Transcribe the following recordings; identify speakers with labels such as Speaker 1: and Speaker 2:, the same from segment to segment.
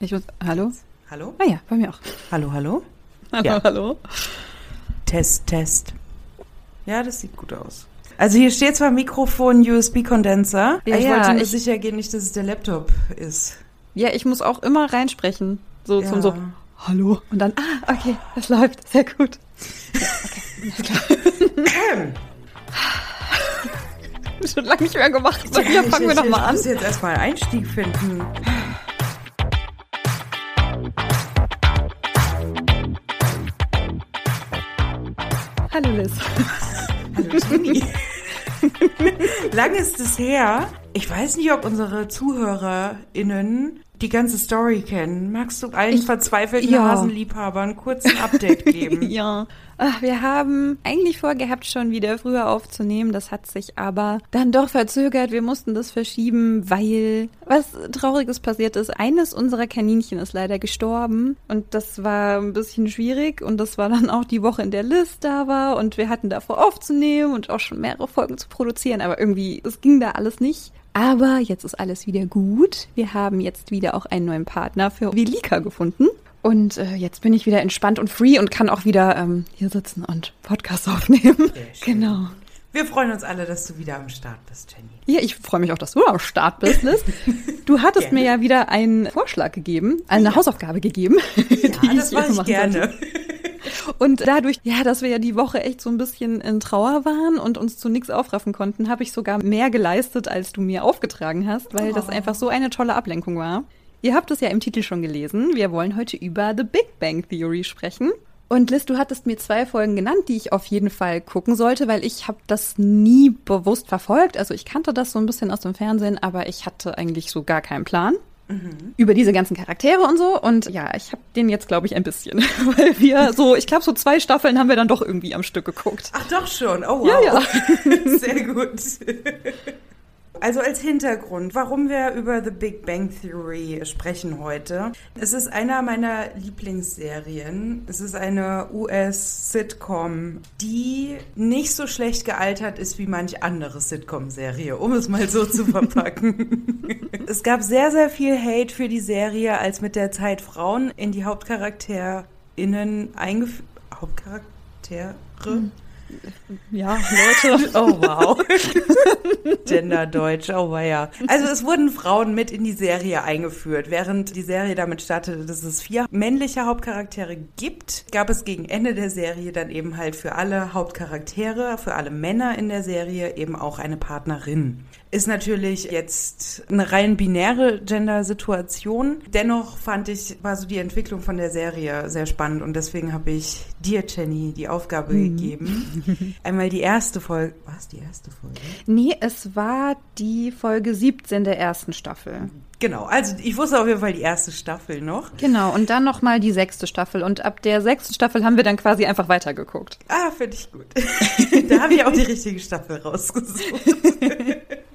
Speaker 1: Ich muss, hallo?
Speaker 2: Hallo?
Speaker 1: Ah ja, bei mir auch.
Speaker 2: Hallo, hallo?
Speaker 1: Hallo,
Speaker 2: Ja.
Speaker 1: hallo.
Speaker 2: Test, Test. Ja, das sieht gut aus. Also hier steht zwar Mikrofon, USB-Kondenser.
Speaker 1: Ja,
Speaker 2: ich
Speaker 1: ja,
Speaker 2: wollte nur
Speaker 1: ich-
Speaker 2: sicher gehen, nicht, dass es der Laptop ist.
Speaker 1: Ja, ich muss auch immer reinsprechen. So
Speaker 2: Ja.
Speaker 1: zum so, hallo. Und dann, ah, okay, das läuft. Sehr gut. Schon lange nicht mehr gemacht. So, hier
Speaker 2: ich,
Speaker 1: fangen wir
Speaker 2: ich,
Speaker 1: noch mal
Speaker 2: Ich
Speaker 1: an.
Speaker 2: muss jetzt erstmal einen Einstieg finden.
Speaker 1: Liz.
Speaker 2: Hallo Jenny. Lang ist es her. Ich weiß nicht, ob unsere ZuhörerInnen die ganze Story kennen. Magst du allen
Speaker 1: Ich-
Speaker 2: verzweifelten
Speaker 1: ja.
Speaker 2: Hasenliebhabern kurz ein Update geben?
Speaker 1: Ja. Ach, wir haben eigentlich vorgehabt, schon wieder früher aufzunehmen. Das hat sich aber dann doch verzögert. Wir mussten das verschieben, weil was Trauriges passiert ist. Eines unserer Kaninchen ist leider gestorben. Und das war ein bisschen schwierig. Und das war dann auch die Woche, in der Liz da war. Und wir hatten davor aufzunehmen und auch schon mehrere Folgen zu produzieren. Aber irgendwie, es ging da alles nicht. Aber jetzt ist alles wieder gut. Wir haben jetzt wieder auch einen neuen Partner für Velika gefunden. Und äh, jetzt bin ich wieder entspannt und free und kann auch wieder ähm, hier sitzen und Podcast aufnehmen. Genau.
Speaker 2: Wir freuen uns alle, dass du wieder am Start bist, Jenny.
Speaker 1: Ja, ich freue mich auch, dass du am Start bist, Liz. Du hattest mir ja wieder einen Vorschlag gegeben, eine Hausaufgabe gegeben.
Speaker 2: Ja, das mache ich gerne.
Speaker 1: sollte. Und dadurch, ja, dass wir ja die Woche echt so ein bisschen in Trauer waren und uns zu nichts aufraffen konnten, habe ich sogar mehr geleistet, als du mir aufgetragen hast, weil das
Speaker 2: Oh.
Speaker 1: einfach so eine tolle Ablenkung war. Ihr habt es ja im Titel schon gelesen. Wir wollen heute über The Big Bang Theory sprechen. Und Liz, du hattest mir zwei Folgen genannt, die ich auf jeden Fall gucken sollte, weil ich habe das nie bewusst verfolgt. Also ich kannte das so ein bisschen aus dem Fernsehen, aber ich hatte eigentlich so gar keinen Plan über diese ganzen Charaktere und so. Und ja, ich habe den jetzt, glaube ich, ein bisschen, weil wir so, ich glaube, so zwei Staffeln haben wir dann doch irgendwie am Stück geguckt.
Speaker 2: Ach doch schon. Oh wow.
Speaker 1: Ja, ja.
Speaker 2: Sehr gut. Also als Hintergrund, warum wir über The Big Bang Theory sprechen heute. Es ist einer meiner Lieblingsserien. Es ist eine US-Sitcom, die nicht so schlecht gealtert ist wie manch andere Sitcom-Serie, um es mal so zu verpacken. es gab sehr, sehr viel Hate für die Serie, als mit der Zeit Frauen in die HauptcharakterInnen eingeführt. Hauptcharaktere?
Speaker 1: Ja, Leute.
Speaker 2: Oh wow. Genderdeutsch, oh ja. Also es wurden Frauen mit in die Serie eingeführt. Während die Serie damit startete, dass es vier männliche Hauptcharaktere gibt, gab es gegen Ende der Serie dann eben halt für alle Hauptcharaktere, für alle Männer in der Serie eben auch eine Partnerin. Ist natürlich jetzt eine rein binäre Gender-Situation. Dennoch fand ich, war so die Entwicklung von der Serie sehr spannend und deswegen habe ich dir, Jenny, die Aufgabe gegeben. Einmal die erste Folge. Was, die erste Folge?
Speaker 1: Nee, es war die Folge 17 der ersten Staffel.
Speaker 2: Genau, also ich wusste auf jeden Fall die erste Staffel noch.
Speaker 1: Genau, und dann nochmal die sechste Staffel. Und ab der sechsten Staffel haben wir dann quasi einfach weitergeguckt.
Speaker 2: Ah, finde ich gut. da habe ich auch die richtige Staffel rausgesucht.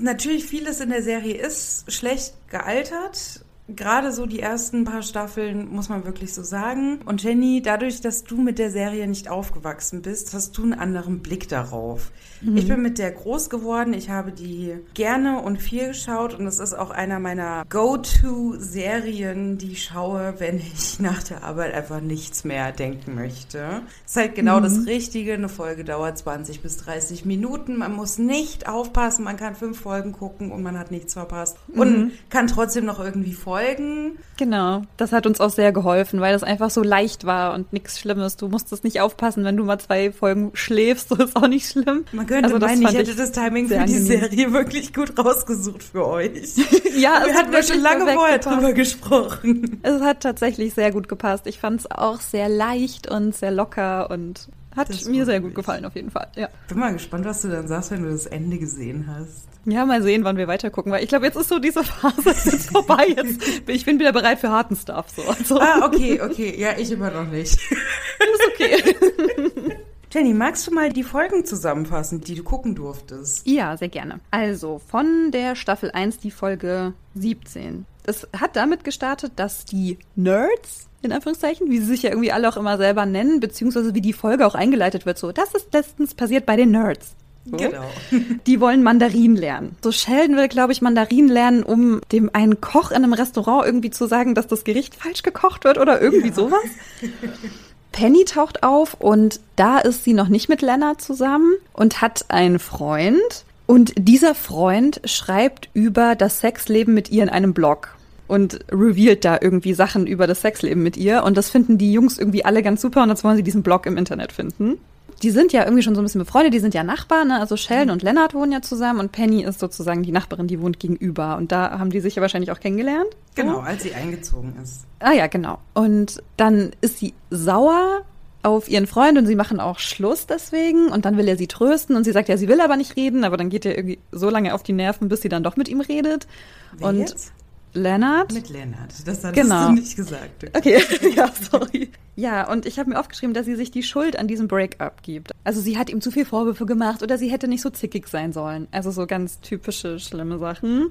Speaker 2: Natürlich, vieles in der Serie ist schlecht gealtert. Gerade so die ersten paar Staffeln, muss man wirklich so sagen. Und Jenny, dadurch, dass du mit der Serie nicht aufgewachsen bist, hast du einen anderen Blick darauf. Ich bin mit der groß geworden. Ich habe die gerne und viel geschaut. Und es ist auch einer meiner Go-To-Serien, die ich schaue, wenn ich nach der Arbeit einfach nichts mehr denken möchte. Es ist halt genau das Richtige. Eine Folge dauert 20 bis 30 Minuten. Man muss nicht aufpassen. Man kann fünf Folgen gucken und man hat nichts verpasst. Und kann trotzdem noch irgendwie folgen.
Speaker 1: Genau, das hat uns auch sehr geholfen, weil das einfach so leicht war und nichts Schlimmes. Du musstest nicht aufpassen, wenn du mal zwei Folgen schläfst, das ist auch nicht schlimm.
Speaker 2: Man könnte
Speaker 1: Also das
Speaker 2: meinen, ich hätte das Timing für
Speaker 1: sehr
Speaker 2: die
Speaker 1: angenehm.
Speaker 2: Serie wirklich gut rausgesucht für euch.
Speaker 1: Ja,
Speaker 2: Wir hatten
Speaker 1: hat
Speaker 2: ja schon lange vorher
Speaker 1: gepasst.
Speaker 2: drüber gesprochen.
Speaker 1: Es hat tatsächlich sehr gut gepasst. Ich fand es auch sehr leicht und sehr locker und hat
Speaker 2: Das
Speaker 1: mir sehr gut gefallen auf jeden Fall. Ja.
Speaker 2: Bin mal gespannt, was du dann sagst, wenn du das Ende gesehen hast.
Speaker 1: ja, mal sehen, wann wir weitergucken, weil ich glaube, jetzt ist so diese Phase jetzt vorbei. Jetzt, ich bin wieder bereit für harten Stuff. So. Also,
Speaker 2: Ah, okay, okay. Ja, ich immer noch nicht.
Speaker 1: ist okay.
Speaker 2: Jenny, magst du mal die Folgen zusammenfassen, die du gucken durftest?
Speaker 1: Ja, sehr gerne. Also, von der Staffel 1 die Folge 17. Es hat damit gestartet, dass die Nerds, in Anführungszeichen, wie sie sich ja irgendwie alle auch immer selber nennen, beziehungsweise wie die Folge auch eingeleitet wird, so, das ist letztens passiert bei den Nerds. So.
Speaker 2: Genau.
Speaker 1: Die wollen Mandarin lernen. So Sheldon will, glaube ich, Mandarin lernen, um dem einen Koch in einem Restaurant irgendwie zu sagen, dass das Gericht falsch gekocht wird oder irgendwie
Speaker 2: Ja.
Speaker 1: sowas. Penny taucht auf und da ist sie noch nicht mit Leonard zusammen und hat einen Freund. Und dieser Freund schreibt über das Sexleben mit ihr in einem Blog und revealt da irgendwie Sachen über das Sexleben mit ihr. Und das finden die Jungs irgendwie alle ganz super und jetzt wollen sie diesen Blog im Internet finden. Die sind ja irgendwie schon so ein bisschen befreundet, die sind ja Nachbarn, ne? also Sheldon und Leonard wohnen ja zusammen und Penny ist sozusagen die Nachbarin, die wohnt gegenüber. Und da haben die sich ja wahrscheinlich auch kennengelernt.
Speaker 2: Genau, als sie eingezogen ist.
Speaker 1: Ah ja, genau. Und dann ist sie sauer auf ihren Freund und sie machen auch Schluss deswegen und dann will er sie trösten und sie sagt ja, sie will aber nicht reden, aber dann geht er irgendwie so lange auf die Nerven, bis sie dann doch mit ihm redet.
Speaker 2: Wer
Speaker 1: und
Speaker 2: jetzt?
Speaker 1: Leonard
Speaker 2: Mit Lennart. Das hattest
Speaker 1: Genau.
Speaker 2: du nicht gesagt.
Speaker 1: Okay, ja, sorry. Ja, und ich habe mir aufgeschrieben, dass sie sich die Schuld an diesem Breakup gibt. Also sie hat ihm zu viel Vorwürfe gemacht oder sie hätte nicht so zickig sein sollen. Also so ganz typische schlimme Sachen.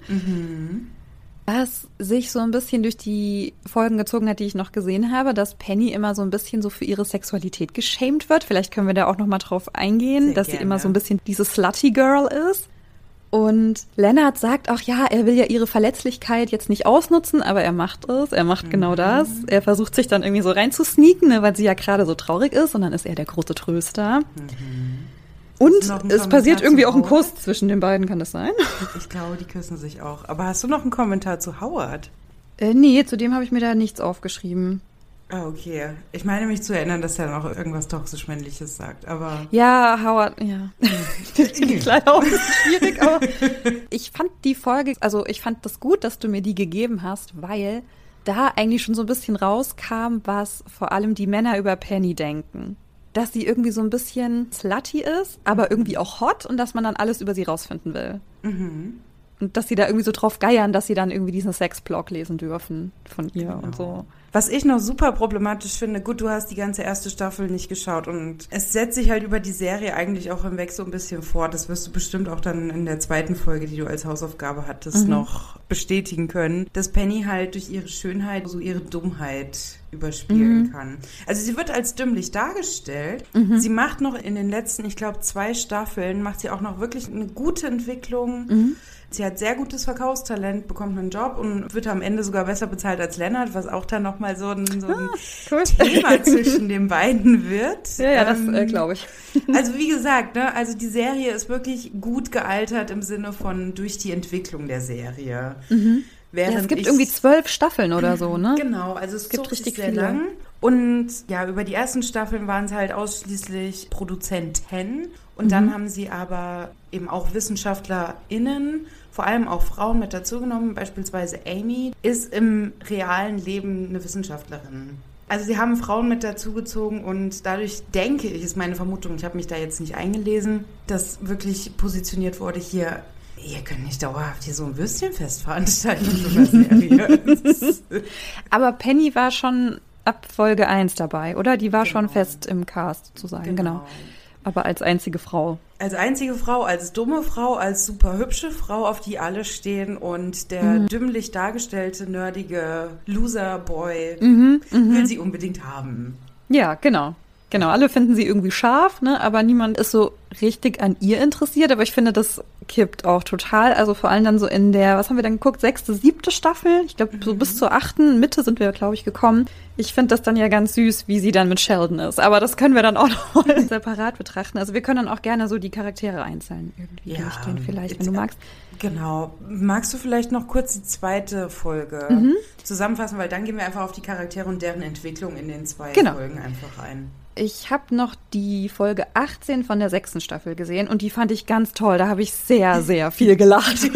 Speaker 1: Was sich so ein bisschen durch die Folgen gezogen hat, die ich noch gesehen habe, dass Penny immer so ein bisschen so für ihre Sexualität geschämt wird. Vielleicht können wir da auch noch mal drauf eingehen,
Speaker 2: Sehr
Speaker 1: dass sie
Speaker 2: gerne.
Speaker 1: immer so ein bisschen diese Slutty Girl ist. Und Lennart sagt auch, ja, er will ja ihre Verletzlichkeit jetzt nicht ausnutzen, aber er macht es. Er macht genau das. Er versucht sich dann irgendwie so reinzusneaken, ne, weil sie ja gerade so traurig ist und dann ist er der große Tröster. Und
Speaker 2: noch einen
Speaker 1: es passiert irgendwie auch ein? Kuss zwischen den beiden, kann das sein?
Speaker 2: Ich glaube, die küssen sich auch. Aber hast du noch einen Kommentar zu Howard?
Speaker 1: Äh, nee, zu dem habe ich mir da nichts aufgeschrieben.
Speaker 2: Ah, okay. Ich meine mich zu erinnern, dass er noch irgendwas toxisch-männliches sagt, aber
Speaker 1: Ja, Howard, ja. Das finde ich leider auch schwierig, aber ich fand die Folge, also ich fand das gut, dass du mir die gegeben hast, weil da eigentlich schon so ein bisschen rauskam, was vor allem die Männer über Penny denken. Dass sie irgendwie so ein bisschen slutty ist, aber irgendwie auch hot und dass man dann alles über sie rausfinden will. Und dass sie da irgendwie so drauf geiern, dass sie dann irgendwie diesen Sexblog lesen dürfen von ihr und so.
Speaker 2: Was ich noch super problematisch finde, gut, du hast die ganze erste Staffel nicht geschaut und es setzt sich halt über die Serie eigentlich auch hinweg so ein bisschen fort. Das wirst du bestimmt auch dann in der zweiten Folge, die du als Hausaufgabe hattest, noch bestätigen können, dass Penny halt durch ihre Schönheit so ihre Dummheit überspielen kann. Also sie wird als dümmlich dargestellt. Sie macht noch in den letzten, ich glaube, zwei Staffeln, macht sie auch noch wirklich eine gute Entwicklung. Sie hat sehr gutes Verkaufstalent, bekommt einen Job und wird am Ende sogar besser bezahlt als Lennart, was auch dann nochmal so ein, so ein
Speaker 1: cool.
Speaker 2: Thema zwischen den beiden wird.
Speaker 1: Ja, ja, das
Speaker 2: Ähm,
Speaker 1: äh, glaube ich.
Speaker 2: Also wie gesagt, ne, also die Serie ist wirklich gut gealtert im Sinne von durch die Entwicklung der Serie. Während
Speaker 1: Ja, es gibt irgendwie zwölf Staffeln oder so, ne?
Speaker 2: Genau, also es
Speaker 1: gibt
Speaker 2: zog
Speaker 1: richtig
Speaker 2: sehr
Speaker 1: viele.
Speaker 2: lang. Und ja, über die ersten Staffeln waren es halt ausschließlich Produzenten. Und
Speaker 1: Mhm.
Speaker 2: dann haben sie aber eben auch WissenschaftlerInnen, vor allem auch Frauen mit dazugenommen. Beispielsweise Amy ist im realen Leben eine Wissenschaftlerin. Also sie haben Frauen mit dazugezogen und dadurch denke ich, ist meine Vermutung, ich habe mich da jetzt nicht eingelesen, dass wirklich positioniert wurde hier, ihr könnt nicht dauerhaft hier so ein Würstchenfest veranstalten
Speaker 1: Aber Penny war schon ab Folge 1 dabei, oder? Die war schon
Speaker 2: Genau.
Speaker 1: fest im Cast sozusagen, genau. Aber als einzige Frau.
Speaker 2: Als einzige Frau, als dumme Frau, als super hübsche Frau, auf die alle stehen und der
Speaker 1: Mhm.
Speaker 2: dümmlich dargestellte, nerdige Loser-Boy
Speaker 1: Mhm,
Speaker 2: will sie unbedingt haben.
Speaker 1: Ja, genau. Genau, alle finden sie irgendwie scharf, ne? aber niemand ist so richtig an ihr interessiert. Aber ich finde, das kippt auch total. Also vor allem dann so in der, was haben wir dann geguckt, sechste, siebte Staffel? Ich glaube, so bis zur achten Mitte sind wir, glaube ich, gekommen. Ich finde das dann ja ganz süß, wie sie dann mit Sheldon ist. Aber das können wir dann auch noch mal separat betrachten. Also wir können dann auch gerne so die Charaktere einzeln irgendwie
Speaker 2: Ja,
Speaker 1: durchgehen, vielleicht, wenn du magst.
Speaker 2: Genau. Magst du vielleicht noch kurz die zweite Folge
Speaker 1: Mhm.
Speaker 2: zusammenfassen, weil dann gehen wir einfach auf die Charaktere und deren Entwicklung in den zwei
Speaker 1: Genau.
Speaker 2: Folgen einfach ein.
Speaker 1: Ich habe noch die Folge 18 von der sechsten Staffel gesehen und die fand ich ganz toll. Da habe ich sehr, sehr viel gelacht.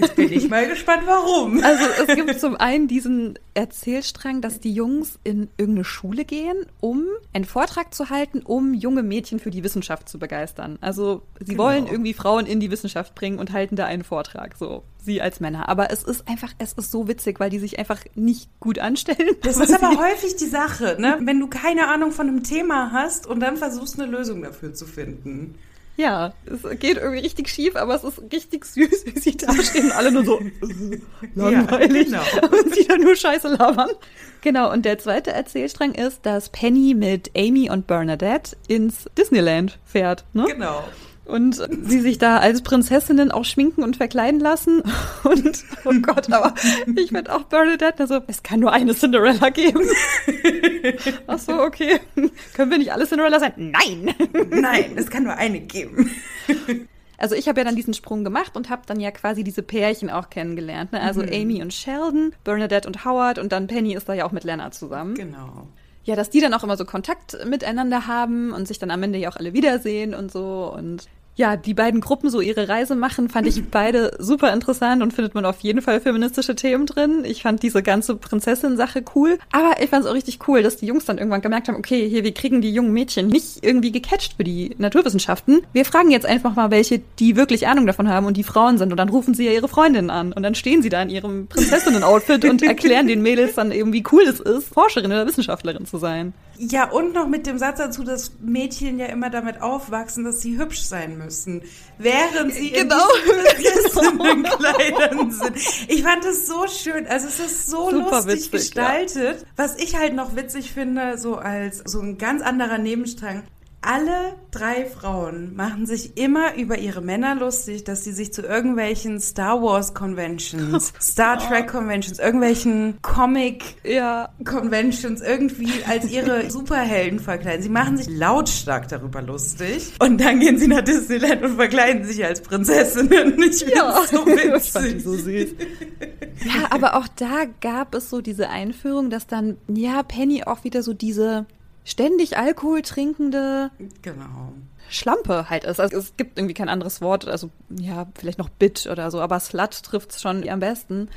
Speaker 2: Jetzt bin ich mal gespannt, warum.
Speaker 1: Also es gibt zum einen diesen Erzählstrang, dass die Jungs in irgendeine Schule gehen, um einen Vortrag zu halten, um junge Mädchen für die Wissenschaft zu begeistern. Also sie
Speaker 2: Genau.
Speaker 1: wollen irgendwie Frauen in die Wissenschaft bringen und halten da einen Vortrag, so sie als Männer. Aber es ist einfach, es ist so witzig, weil die sich einfach nicht gut anstellen.
Speaker 2: Das ist aber häufig die Sache, ne? Wenn du keine Ahnung von einem Thema hast und dann versuchst, eine Lösung dafür zu finden.
Speaker 1: Ja, es geht irgendwie richtig schief, aber es ist richtig süß, wie sie da stehen. Alle nur so langweilig
Speaker 2: Ja,
Speaker 1: genau. und sie dann nur Scheiße labern. Genau, und der zweite Erzählstrang ist, dass Penny mit Amy und Bernadette ins Disneyland fährt. Ne?
Speaker 2: Genau.
Speaker 1: Und sie sich da als Prinzessinnen auch schminken und verkleiden lassen. Und, oh Gott, aber ich finde auch Bernadette, also, es kann nur eine Cinderella geben. Ach so, okay. Können wir nicht alle Cinderella sein? Nein!
Speaker 2: Nein, es kann nur eine geben.
Speaker 1: Also ich habe ja dann diesen Sprung gemacht und habe dann ja quasi diese Pärchen auch kennengelernt. Ne? Also Amy und Sheldon, Bernadette und Howard und dann Penny ist da ja auch mit Lennart zusammen.
Speaker 2: Genau.
Speaker 1: Ja, dass die dann auch immer so Kontakt miteinander haben und sich dann am Ende ja auch alle wiedersehen und so und ja, die beiden Gruppen so ihre Reise machen, fand ich beide super interessant und findet man auf jeden Fall feministische Themen drin. Ich fand diese ganze Prinzessin-Sache cool. Aber ich fand es auch richtig cool, dass die Jungs dann irgendwann gemerkt haben, okay, hier, wir kriegen die jungen Mädchen nicht irgendwie gecatcht für die Naturwissenschaften. Wir fragen jetzt einfach mal welche, die wirklich Ahnung davon haben und die Frauen sind. Und dann rufen sie ja ihre Freundinnen an. Und dann stehen sie da in ihrem Prinzessinnen-Outfit und erklären den Mädels dann eben, wie cool es ist, Forscherin oder Wissenschaftlerin zu sein.
Speaker 2: Ja, und noch mit dem Satz dazu, dass Mädchen ja immer damit aufwachsen, dass sie hübsch sein müssen, während sie
Speaker 1: Genau.
Speaker 2: in diesen Prinzessinnenkleidern sind. Ich fand es so schön, also es ist so
Speaker 1: Super
Speaker 2: lustig
Speaker 1: witzig, ja.
Speaker 2: gestaltet. Was ich halt noch witzig finde, so als so ein ganz anderer Nebenstrang, alle drei Frauen machen sich immer über ihre Männer lustig, dass sie sich zu irgendwelchen Star Wars Conventions, Star Trek Conventions, irgendwelchen Comic Conventions irgendwie als ihre Superhelden verkleiden. Sie machen sich lautstark darüber lustig. Und dann gehen sie nach Disneyland und verkleiden sich als Prinzessinnen. Ich finde
Speaker 1: Ja,
Speaker 2: so witzig.
Speaker 1: so süß. Ja, aber auch da gab es so diese Einführung, dass dann, ja, Penny auch wieder so diese ständig Alkohol trinkende
Speaker 2: Genau.
Speaker 1: Schlampe halt ist. Also es gibt irgendwie kein anderes Wort, also ja, vielleicht noch Bit oder so, aber Slut trifft schon am besten.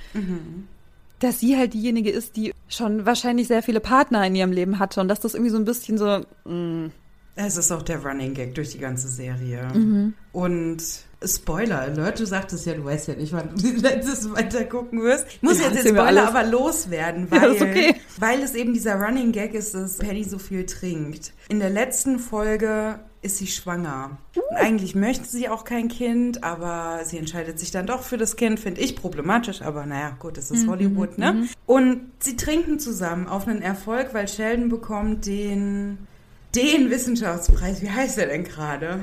Speaker 1: Dass sie halt diejenige ist, die schon wahrscheinlich sehr viele Partner in ihrem Leben hatte und dass das irgendwie so ein bisschen so, mm,
Speaker 2: Es ist auch der Running Gag durch die ganze Serie.
Speaker 1: Mhm.
Speaker 2: Und Spoiler Alert, du sagtest ja, du weißt ja nicht, wann du die letztes weiter gucken wirst. Ich muss
Speaker 1: Ja,
Speaker 2: jetzt den Spoiler aber loswerden,
Speaker 1: Ja,
Speaker 2: weil,
Speaker 1: ist okay.
Speaker 2: weil es eben dieser Running Gag ist, dass Penny so viel trinkt. In der letzten Folge ist sie schwanger. Und eigentlich möchte sie auch kein Kind, aber sie entscheidet sich dann doch für das Kind. Finde ich problematisch, aber naja, gut, es
Speaker 1: Mhm,
Speaker 2: ist Hollywood, ne? Und sie trinken zusammen auf einen Erfolg, weil Sheldon bekommt den, den Wissenschaftspreis. Wie heißt der denn gerade?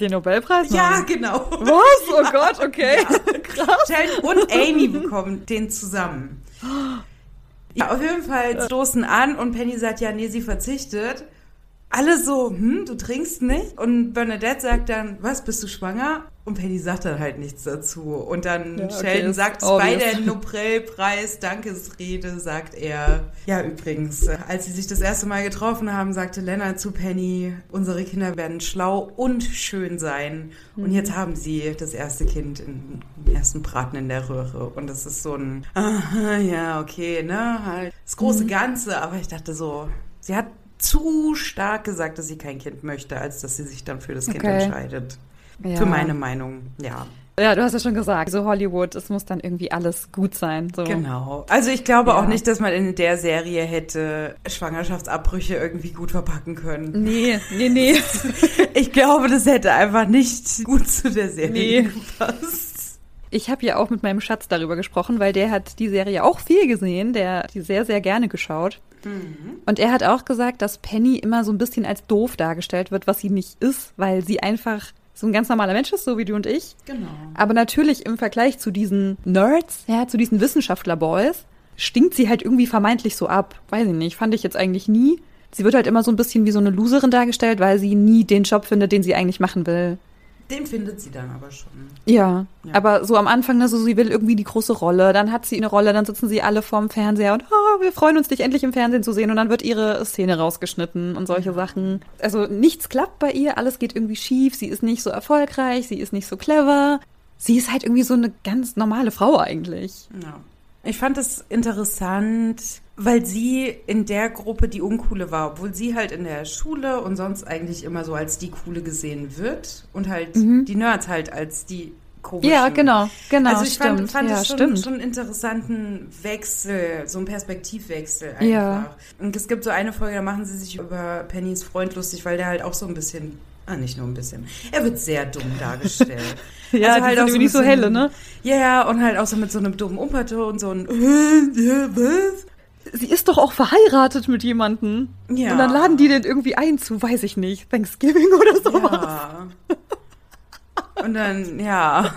Speaker 1: den Nobelpreis?
Speaker 2: Ja, genau.
Speaker 1: Was? Oh Gott, okay. Krass.
Speaker 2: Sheldon und Amy bekommen den zusammen. Ja, auf jeden Fall stoßen an und Penny sagt, ja, nee, sie verzichtet. Alle so, hm, du trinkst nicht? Und Bernadette sagt dann, was, bist du schwanger? Und Penny sagt dann halt nichts dazu. Und dann
Speaker 1: Ja, okay,
Speaker 2: Sheldon sagt bei der Nobelpreis Dankesrede, sagt er, ja, übrigens, äh, als sie sich das erste Mal getroffen haben, sagte Lennart zu Penny, unsere Kinder werden schlau und schön sein.
Speaker 1: Mhm.
Speaker 2: Und jetzt haben sie das erste Kind in, im ersten Braten in der Röhre. Und das ist so ein, aha, ja, okay, ne, halt das große
Speaker 1: Mhm.
Speaker 2: Ganze. Aber ich dachte so, sie hat zu stark gesagt, dass sie kein Kind möchte, als dass sie sich dann für das Kind
Speaker 1: Okay.
Speaker 2: entscheidet.
Speaker 1: Ja.
Speaker 2: Für meine Meinung, ja.
Speaker 1: Ja, du hast ja schon gesagt, so Hollywood, es muss dann irgendwie alles gut sein. So.
Speaker 2: Genau. Also ich glaube
Speaker 1: Ja.
Speaker 2: auch nicht, dass man in der Serie hätte Schwangerschaftsabbrüche irgendwie gut verpacken können.
Speaker 1: Nee, nee, nee.
Speaker 2: Ich glaube, das hätte einfach nicht gut zu der Serie
Speaker 1: Nee.
Speaker 2: gepasst.
Speaker 1: Ich habe ja auch mit meinem Schatz darüber gesprochen, weil der hat die Serie auch viel gesehen, der hat die sehr, sehr gerne geschaut. Und er hat auch gesagt, dass Penny immer so ein bisschen als doof dargestellt wird, was sie nicht ist, weil sie einfach so ein ganz normaler Mensch ist, so wie du und ich.
Speaker 2: Genau.
Speaker 1: Aber natürlich im Vergleich zu diesen Nerds, ja, zu diesen Wissenschaftler-Boys, stinkt sie halt irgendwie vermeintlich so ab. Weiß ich nicht, fand ich jetzt eigentlich nie. Sie wird halt immer so ein bisschen wie so eine Loserin dargestellt, weil sie nie den Job findet, den sie eigentlich machen will.
Speaker 2: Den findet sie dann aber schon.
Speaker 1: Ja,
Speaker 2: Ja.
Speaker 1: aber so am Anfang, ne, so sie will irgendwie die große Rolle, dann hat sie eine Rolle, dann sitzen sie alle vorm Fernseher und oh, wir freuen uns, dich endlich im Fernsehen zu sehen und dann wird ihre Szene rausgeschnitten und solche Sachen. Also nichts klappt bei ihr, alles geht irgendwie schief, sie ist nicht so erfolgreich, sie ist nicht so clever. Sie ist halt irgendwie so eine ganz normale Frau eigentlich.
Speaker 2: Ja. Ich fand es interessant, weil sie in der Gruppe die Uncoole war, obwohl sie halt in der Schule und sonst eigentlich immer so als die Coole gesehen wird und halt die Nerds halt als die komischen.
Speaker 1: Mhm. Ja, genau, genau,
Speaker 2: Also ich
Speaker 1: stimmt.
Speaker 2: fand, fand
Speaker 1: ja,
Speaker 2: es schon,
Speaker 1: stimmt.
Speaker 2: schon einen interessanten Wechsel, so einen Perspektivwechsel einfach.
Speaker 1: Ja.
Speaker 2: Und es gibt so eine Folge, da machen sie sich über Pennys Freund lustig, weil der halt auch so ein bisschen Ah, nicht nur ein bisschen. Er wird sehr dumm dargestellt.
Speaker 1: ja, also halt auch so nicht so helle, ne?
Speaker 2: Ja, und halt auch so mit so einem dummen Umperton, so ein äh, was?
Speaker 1: Sie ist doch auch verheiratet mit jemandem. Ja. Und dann laden die den irgendwie ein zu, weiß ich nicht, Thanksgiving oder sowas. Ja.
Speaker 2: Und dann, ja.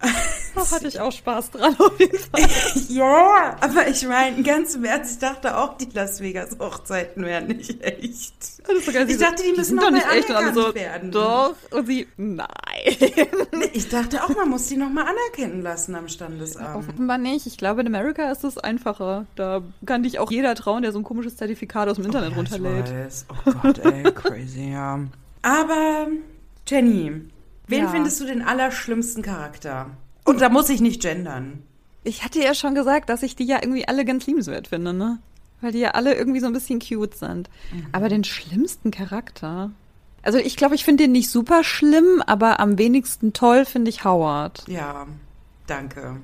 Speaker 1: Da hatte ich auch Spaß dran auf jeden Fall.
Speaker 2: ja, aber ich meine, ganz im Ernst, ich dachte auch, die Las Vegas Hochzeiten wären nicht echt.
Speaker 1: Ich dachte, die, die müssen noch nicht echt alle so, werden. Doch, und sie, nein.
Speaker 2: Ich dachte auch, man muss die noch mal anerkennen lassen am Standesamt.
Speaker 1: Offenbar nicht. Ich glaube, in Amerika ist es einfacher. Da kann dich auch jeder trauen, der so ein komisches Zertifikat aus dem Internet oh, ja, runterlädt.
Speaker 2: Ich weiß. Oh Gott, ey, crazy, ja. Aber, Jenny, wen ja. findest du den allerschlimmsten Charakter? Und da muss ich nicht gendern.
Speaker 1: Ich hatte ja schon gesagt, dass ich die ja irgendwie alle ganz liebenswert finde, ne? Weil die ja alle irgendwie so ein bisschen cute sind. Mhm. Aber den schlimmsten Charakter. Also ich glaube, ich finde den nicht super schlimm, aber am wenigsten toll finde ich Howard.
Speaker 2: Ja, danke.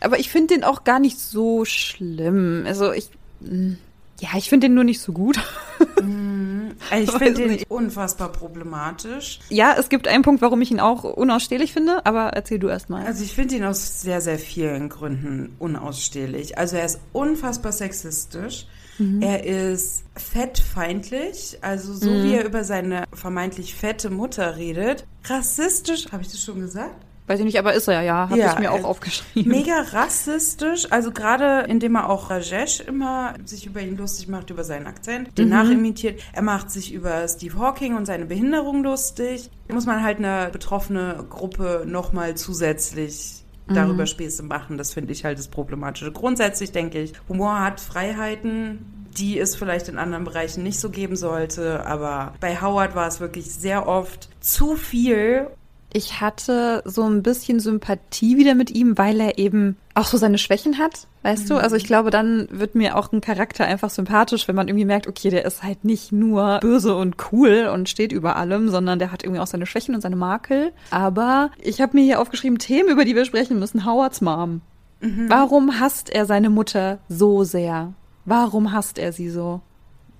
Speaker 1: Aber ich finde den auch gar nicht so schlimm. Also ich. Hm, ja, ich finde den nur nicht so gut.
Speaker 2: Ich finde den unfassbar problematisch.
Speaker 1: Ja, es gibt einen Punkt, warum ich ihn auch unausstehlich finde, aber erzähl du erst mal.
Speaker 2: Also ich finde ihn aus sehr, sehr vielen Gründen unausstehlich. Also er ist unfassbar sexistisch. Mhm. Er ist fettfeindlich, also so mhm. wie er über seine vermeintlich fette Mutter redet. Rassistisch, habe ich das schon gesagt?
Speaker 1: Weiß ich nicht, aber ist er ja, habe ja, ich mir auch aufgeschrieben.
Speaker 2: Mega rassistisch, also gerade indem er auch Rajesh immer sich über ihn lustig macht, über seinen Akzent, den mhm. nachimitiert. Er macht sich über Steve Hawking und seine Behinderung lustig. Muss man halt eine betroffene Gruppe nochmal zusätzlich darüber mhm. Späße machen. Das finde ich halt das Problematische. Grundsätzlich denke ich, Humor hat Freiheiten, die es vielleicht in anderen Bereichen nicht so geben sollte. Aber bei Howard war es wirklich sehr oft zu viel
Speaker 1: ich hatte so ein bisschen Sympathie wieder mit ihm, weil er eben auch so seine Schwächen hat, weißt mhm. du? Also ich glaube, dann wird mir auch ein Charakter einfach sympathisch, wenn man irgendwie merkt, okay, der ist halt nicht nur böse und cool und steht über allem, sondern der hat irgendwie auch seine Schwächen und seine Makel. Aber ich habe mir hier aufgeschrieben, Themen, über die wir sprechen müssen. Howards Mom. Mhm. Warum hasst er seine Mutter so sehr? Warum hasst er sie so?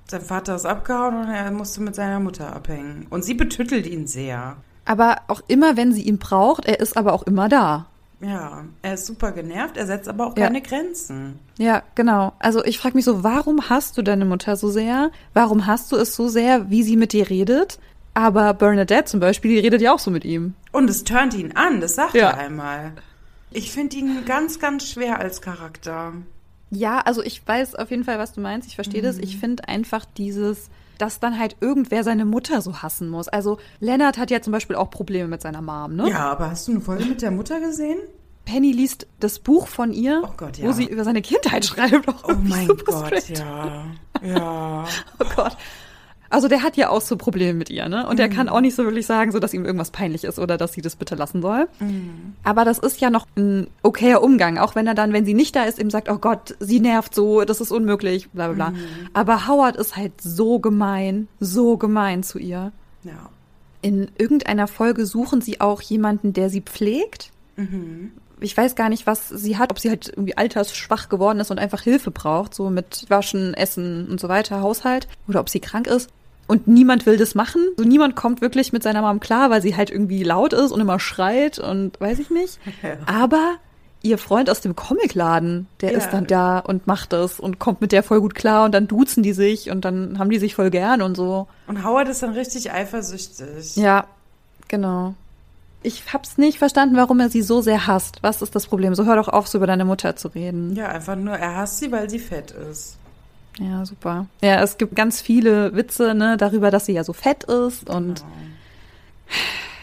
Speaker 2: Sein Vater ist abgehauen und er musste mit seiner Mutter abhängen. Und sie betüttelt ihn sehr
Speaker 1: aber auch immer, wenn sie ihn braucht, er ist aber auch immer da.
Speaker 2: Ja, er ist super genervt, er setzt aber auch ja. keine Grenzen.
Speaker 1: Ja, genau. Also ich frage mich so, warum hast du deine Mutter so sehr? Warum hast du es so sehr, wie sie mit dir redet? Aber Bernadette zum Beispiel, die redet ja auch so mit ihm.
Speaker 2: Und es turnt ihn an, das sagt ja. er einmal. Ich finde ihn ganz, ganz schwer als Charakter.
Speaker 1: Ja, also ich weiß auf jeden Fall, was du meinst. Ich verstehe mhm. das. Ich finde einfach dieses, dass dann halt irgendwer seine Mutter so hassen muss. Also Lennart hat ja zum Beispiel auch Probleme mit seiner Mom, ne?
Speaker 2: Ja, aber hast du eine Folge mit der Mutter gesehen?
Speaker 1: Penny liest das Buch von ihr, oh Gott, ja. wo sie über seine Kindheit schreibt.
Speaker 2: oh mein Gott, ja. Ja.
Speaker 1: oh Gott. Also der hat ja auch so Probleme mit ihr, ne? Und mhm. der kann auch nicht so wirklich sagen, so dass ihm irgendwas peinlich ist oder dass sie das bitte lassen soll. Mhm. Aber das ist ja noch ein okayer Umgang, auch wenn er dann, wenn sie nicht da ist, ihm sagt, oh Gott, sie nervt so, das ist unmöglich, bla bla bla. Mhm. Aber Howard ist halt so gemein, so gemein zu ihr.
Speaker 2: Ja.
Speaker 1: In irgendeiner Folge suchen sie auch jemanden, der sie pflegt. Mhm ich weiß gar nicht, was sie hat, ob sie halt irgendwie altersschwach geworden ist und einfach Hilfe braucht, so mit Waschen, Essen und so weiter, Haushalt, oder ob sie krank ist. Und niemand will das machen. So niemand kommt wirklich mit seiner Mom klar, weil sie halt irgendwie laut ist und immer schreit und weiß ich nicht. Ja. Aber ihr Freund aus dem Comicladen, der ja. ist dann da und macht das und kommt mit der voll gut klar und dann duzen die sich und dann haben die sich voll gern und so.
Speaker 2: Und Howard ist dann richtig eifersüchtig.
Speaker 1: Ja, genau. Ich hab's nicht verstanden, warum er sie so sehr hasst. Was ist das Problem? So hör doch auf, so über deine Mutter zu reden.
Speaker 2: Ja, einfach nur, er hasst sie, weil sie fett ist.
Speaker 1: Ja, super. Ja, es gibt ganz viele Witze, ne, darüber, dass sie ja so fett ist und genau.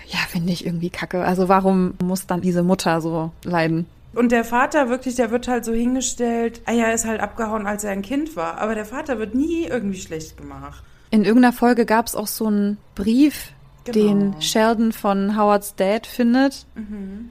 Speaker 1: ja, finde ich irgendwie kacke. Also warum muss dann diese Mutter so leiden?
Speaker 2: Und der Vater wirklich, der wird halt so hingestellt, ah ja, er ist halt abgehauen, als er ein Kind war. Aber der Vater wird nie irgendwie schlecht gemacht.
Speaker 1: In irgendeiner Folge gab es auch so einen Brief, genau. den Sheldon von Howards Dad findet. Mhm.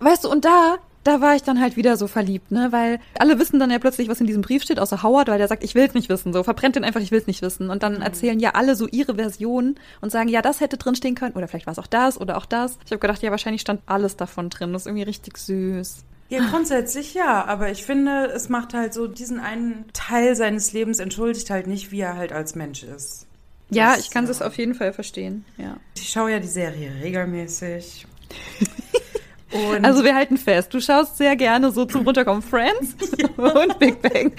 Speaker 1: Weißt du, und da, da war ich dann halt wieder so verliebt, ne? Weil alle wissen dann ja plötzlich, was in diesem Brief steht, außer Howard, weil der sagt, ich will es nicht wissen. So, verbrennt den einfach, ich will es nicht wissen. Und dann mhm. erzählen ja alle so ihre Version und sagen, ja, das hätte drin stehen können. Oder vielleicht war es auch das oder auch das. Ich habe gedacht, ja, wahrscheinlich stand alles davon drin. Das ist irgendwie richtig süß.
Speaker 2: Ja, grundsätzlich ja, aber ich finde, es macht halt so diesen einen Teil seines Lebens entschuldigt halt nicht, wie er halt als Mensch ist.
Speaker 1: Ja, ich kann es auf jeden Fall verstehen. Ja.
Speaker 2: Ich schaue ja die Serie regelmäßig.
Speaker 1: Und also wir halten fest, du schaust sehr gerne so zum Runterkommen Friends ja. und Big Bang.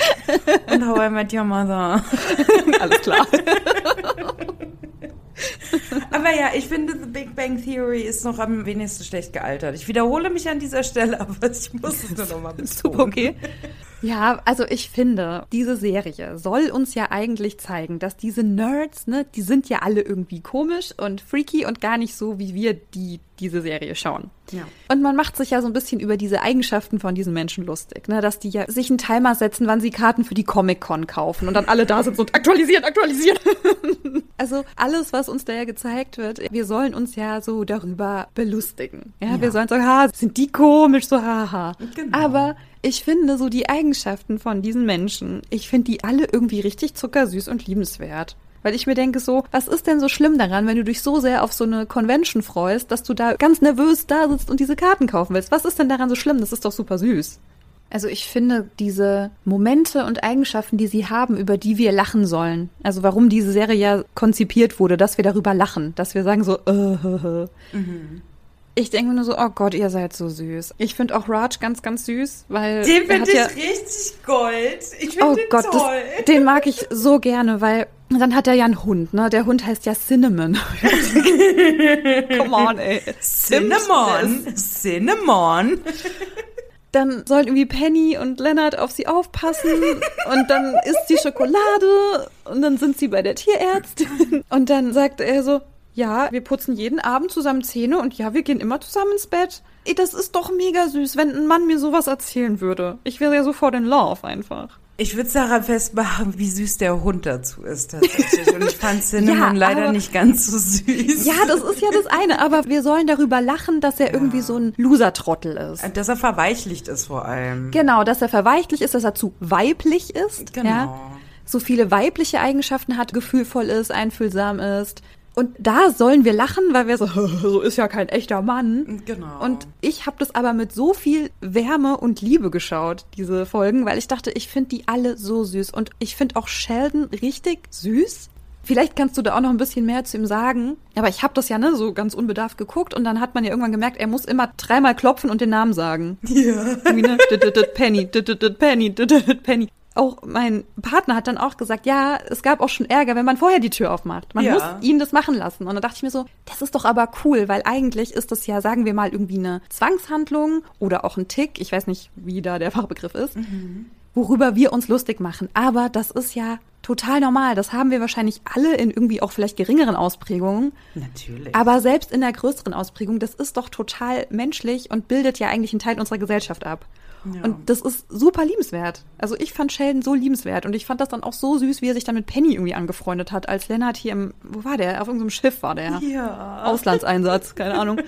Speaker 2: Und How I Met Your Mother.
Speaker 1: Alles klar.
Speaker 2: aber ja, ich finde, The Big Bang Theory ist noch am wenigsten schlecht gealtert. Ich wiederhole mich an dieser Stelle, aber ich muss es nur noch mal betonen.
Speaker 1: Super okay. Ja, also ich finde, diese Serie soll uns ja eigentlich zeigen, dass diese Nerds, ne, die sind ja alle irgendwie komisch und freaky und gar nicht so, wie wir die diese Serie schauen. Ja. Und man macht sich ja so ein bisschen über diese Eigenschaften von diesen Menschen lustig, ne? dass die ja sich einen Timer setzen, wann sie Karten für die Comic-Con kaufen und dann alle da sind und aktualisieren, aktualisieren. also alles, was uns da ja gezeigt wird, wir sollen uns ja so darüber belustigen. Ja, ja. wir sollen sagen, ha, sind die komisch, so haha. Genau. Aber ich finde so die Eigenschaften von diesen Menschen, ich finde die alle irgendwie richtig zuckersüß und liebenswert. Weil ich mir denke so, was ist denn so schlimm daran, wenn du dich so sehr auf so eine Convention freust, dass du da ganz nervös da sitzt und diese Karten kaufen willst? Was ist denn daran so schlimm? Das ist doch super süß. Also ich finde diese Momente und Eigenschaften, die sie haben, über die wir lachen sollen. Also warum diese Serie ja konzipiert wurde, dass wir darüber lachen, dass wir sagen so, äh, äh, äh. Mhm. Ich denke nur so, oh Gott, ihr seid so süß. Ich finde auch Raj ganz, ganz süß, weil.
Speaker 2: Den finde ich ja, richtig gold. Ich finde oh den Gott, toll.
Speaker 1: Das, den mag ich so gerne, weil dann hat er ja einen Hund, ne? Der Hund heißt ja Cinnamon. Come on, ey.
Speaker 2: Cinnamon. Cinnamon.
Speaker 1: Dann sollen irgendwie Penny und Leonard auf sie aufpassen und dann isst sie Schokolade und dann sind sie bei der Tierärztin und dann sagt er so, ja, wir putzen jeden Abend zusammen Zähne und ja, wir gehen immer zusammen ins Bett. Ey, das ist doch mega süß, wenn ein Mann mir sowas erzählen würde. Ich wäre ja sofort in Love einfach.
Speaker 2: Ich würde daran festmachen, wie süß der Hund dazu ist tatsächlich. Und ich fand Cinnamon ja, leider nicht ganz so süß.
Speaker 1: Ja, das ist ja das eine. Aber wir sollen darüber lachen, dass er ja. irgendwie so ein Loser-Trottel ist.
Speaker 2: Dass er verweichlicht ist vor allem.
Speaker 1: Genau, dass er verweichlicht ist, dass er zu weiblich ist. Genau. Ja? So viele weibliche Eigenschaften hat, gefühlvoll ist, einfühlsam ist. Und da sollen wir lachen, weil wir so, so ist ja kein echter Mann.
Speaker 2: Genau.
Speaker 1: Und ich habe das aber mit so viel Wärme und Liebe geschaut, diese Folgen, weil ich dachte, ich finde die alle so süß. Und ich finde auch Sheldon richtig süß. Vielleicht kannst du da auch noch ein bisschen mehr zu ihm sagen. Aber ich habe das ja ne, so ganz unbedarft geguckt und dann hat man ja irgendwann gemerkt, er muss immer dreimal klopfen und den Namen sagen.
Speaker 2: Ja.
Speaker 1: Wie, ne? Penny, Penny, Penny auch mein Partner hat dann auch gesagt, ja, es gab auch schon Ärger, wenn man vorher die Tür aufmacht. Man ja. muss ihn das machen lassen. Und dann dachte ich mir so, das ist doch aber cool, weil eigentlich ist das ja, sagen wir mal, irgendwie eine Zwangshandlung oder auch ein Tick. Ich weiß nicht, wie da der Fachbegriff ist. Mhm. Worüber wir uns lustig machen. Aber das ist ja total normal. Das haben wir wahrscheinlich alle in irgendwie auch vielleicht geringeren Ausprägungen.
Speaker 2: Natürlich.
Speaker 1: Aber selbst in der größeren Ausprägung, das ist doch total menschlich und bildet ja eigentlich einen Teil unserer Gesellschaft ab. Ja. Und das ist super liebenswert. Also ich fand Sheldon so liebenswert und ich fand das dann auch so süß, wie er sich dann mit Penny irgendwie angefreundet hat, als Lennart hier im, wo war der? Auf irgendeinem Schiff war der.
Speaker 2: Ja.
Speaker 1: Auslandseinsatz, keine Ahnung.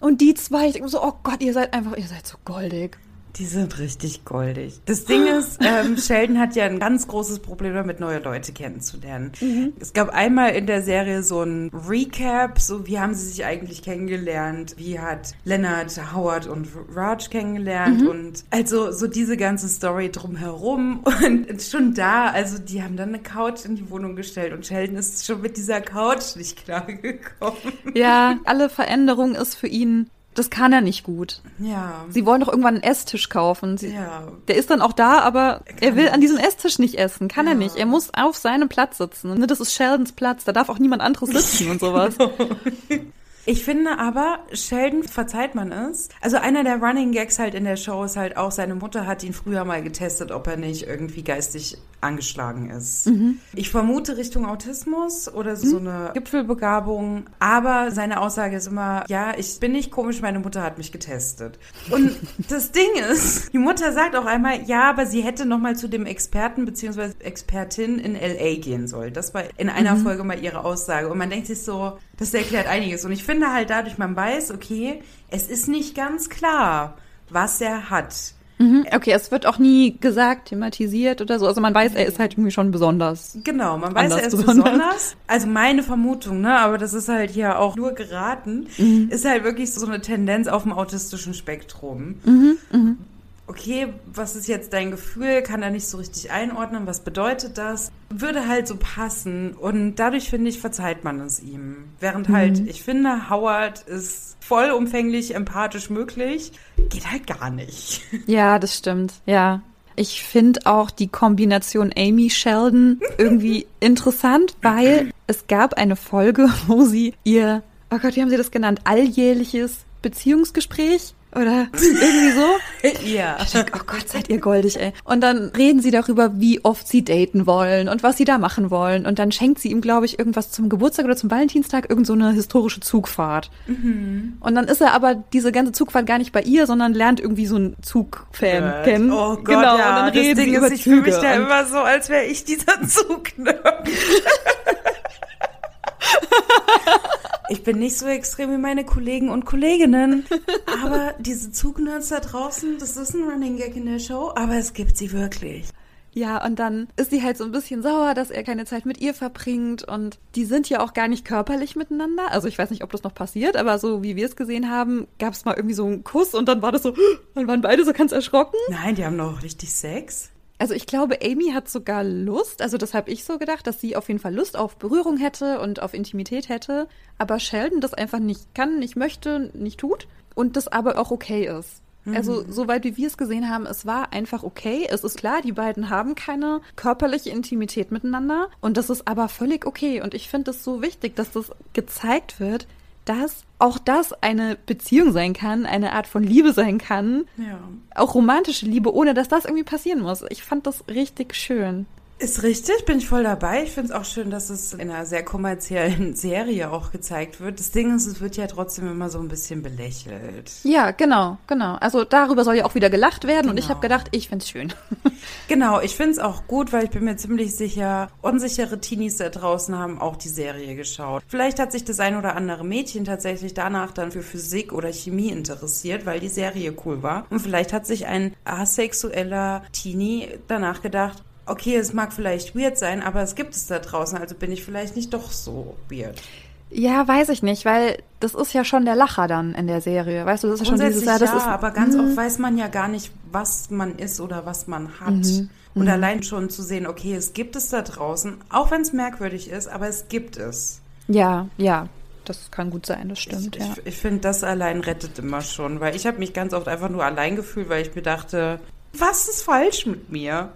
Speaker 1: Und die zwei, ich denke so, oh Gott, ihr seid einfach, ihr seid so goldig.
Speaker 2: Die sind richtig goldig. Das Ding ist, ähm, Sheldon hat ja ein ganz großes Problem damit, neue Leute kennenzulernen. Mhm. Es gab einmal in der Serie so ein Recap, so wie haben sie sich eigentlich kennengelernt, wie hat Leonard, Howard und Raj kennengelernt mhm. und also so diese ganze Story drumherum und schon da, also die haben dann eine Couch in die Wohnung gestellt und Sheldon ist schon mit dieser Couch nicht klargekommen.
Speaker 1: Ja, alle Veränderung ist für ihn das kann er nicht gut.
Speaker 2: Ja.
Speaker 1: Sie wollen doch irgendwann einen Esstisch kaufen. Sie, ja. Der ist dann auch da, aber er, er will nicht. an diesem Esstisch nicht essen. Kann ja. er nicht. Er muss auf seinem Platz sitzen. Ne, das ist Sheldons Platz. Da darf auch niemand anderes sitzen und sowas.
Speaker 2: Ich finde aber, Sheldon verzeiht man es. Also einer der Running Gags halt in der Show ist halt auch, seine Mutter hat ihn früher mal getestet, ob er nicht irgendwie geistig angeschlagen ist. Mhm. Ich vermute Richtung Autismus oder so mhm. eine Gipfelbegabung. Aber seine Aussage ist immer, ja, ich bin nicht komisch, meine Mutter hat mich getestet. Und das Ding ist, die Mutter sagt auch einmal, ja, aber sie hätte noch mal zu dem Experten bzw. Expertin in LA gehen sollen. Das war in einer mhm. Folge mal ihre Aussage. Und man denkt sich so, das erklärt einiges. Und ich finde halt dadurch, man weiß, okay, es ist nicht ganz klar, was er hat.
Speaker 1: Mhm, okay, es wird auch nie gesagt, thematisiert oder so. Also man weiß, er ist halt irgendwie schon besonders.
Speaker 2: Genau, man weiß, er ist besonders. besonders. Also meine Vermutung, ne, aber das ist halt hier auch nur geraten, mhm. ist halt wirklich so eine Tendenz auf dem autistischen Spektrum. Mhm, mh. Okay, was ist jetzt dein Gefühl? Kann er nicht so richtig einordnen, was bedeutet das? Würde halt so passen und dadurch finde ich, verzeiht man es ihm. Während mhm. halt, ich finde, Howard ist vollumfänglich empathisch möglich, geht halt gar nicht.
Speaker 1: Ja, das stimmt, ja. Ich finde auch die Kombination Amy Sheldon irgendwie interessant, weil es gab eine Folge, wo sie ihr, oh Gott, wie haben sie das genannt, alljährliches Beziehungsgespräch oder irgendwie so.
Speaker 2: ja.
Speaker 1: Ich denk, oh Gott, seid ihr goldig, ey. Und dann reden sie darüber, wie oft sie daten wollen und was sie da machen wollen. Und dann schenkt sie ihm, glaube ich, irgendwas zum Geburtstag oder zum Valentinstag, irgend so eine historische Zugfahrt. Mhm. Und dann ist er aber diese ganze Zugfahrt gar nicht bei ihr, sondern lernt irgendwie so einen Zugfan kennen.
Speaker 2: Oh Gott,
Speaker 1: genau.
Speaker 2: ja.
Speaker 1: Und dann
Speaker 2: das
Speaker 1: reden
Speaker 2: Ding
Speaker 1: sie
Speaker 2: ist,
Speaker 1: über
Speaker 2: ich fühle mich da immer so, als wäre ich dieser Zugnerd. Ich bin nicht so extrem wie meine Kollegen und Kolleginnen, aber diese Zugnerds da draußen, das ist ein Running Gag in der Show, aber es gibt sie wirklich.
Speaker 1: Ja, und dann ist sie halt so ein bisschen sauer, dass er keine Zeit mit ihr verbringt. Und die sind ja auch gar nicht körperlich miteinander. Also ich weiß nicht, ob das noch passiert, aber so wie wir es gesehen haben, gab es mal irgendwie so einen Kuss und dann war das so, dann waren beide so ganz erschrocken.
Speaker 2: Nein, die haben doch richtig Sex.
Speaker 1: Also ich glaube, Amy hat sogar Lust, also das habe ich so gedacht, dass sie auf jeden Fall Lust auf Berührung hätte und auf Intimität hätte, aber Sheldon das einfach nicht kann, nicht möchte, nicht tut und das aber auch okay ist. Also soweit wie wir es gesehen haben, es war einfach okay. Es ist klar, die beiden haben keine körperliche Intimität miteinander und das ist aber völlig okay und ich finde es so wichtig, dass das gezeigt wird, dass auch das eine Beziehung sein kann, eine Art von Liebe sein kann,
Speaker 2: Ja.
Speaker 1: auch romantische Liebe, ohne dass das irgendwie passieren muss. Ich fand das richtig schön.
Speaker 2: Ist richtig, bin ich voll dabei. Ich finde es auch schön, dass es in einer sehr kommerziellen Serie auch gezeigt wird. Das Ding ist, es wird ja trotzdem immer so ein bisschen belächelt.
Speaker 1: Ja, genau, genau. Also darüber soll ja auch wieder gelacht werden und ich
Speaker 2: Genau.
Speaker 1: habe gedacht, ich find's schön.
Speaker 2: Genau, ich finde es auch gut, weil ich bin mir ziemlich sicher, unsichere Teenies da draußen haben auch die Serie geschaut. Vielleicht hat sich das ein oder andere Mädchen tatsächlich danach dann für Physik oder Chemie interessiert, weil die Serie cool war. Und vielleicht hat sich ein asexueller Teenie danach gedacht, okay, es mag vielleicht weird sein, aber es gibt es da draußen, also bin ich vielleicht nicht doch so weird.
Speaker 1: Ja, weiß ich nicht, weil das ist ja schon der Lacher dann in der Serie. Weißt du, das ist ja schon dieses Jahr, das
Speaker 2: ja,
Speaker 1: ist
Speaker 2: aber ganz oft weiß man ja gar nicht, was man ist oder was man hat.
Speaker 1: Mhm.
Speaker 2: Und allein schon zu sehen, okay, es gibt es da draußen, auch wenn es merkwürdig ist, aber es gibt es.
Speaker 1: Ja, ja, das kann gut sein, das stimmt,
Speaker 2: ich
Speaker 1: ja.
Speaker 2: ich, ich finde, das allein rettet immer schon, weil ich habe mich ganz oft einfach nur allein gefühlt, weil ich mir dachte, was ist falsch mit mir?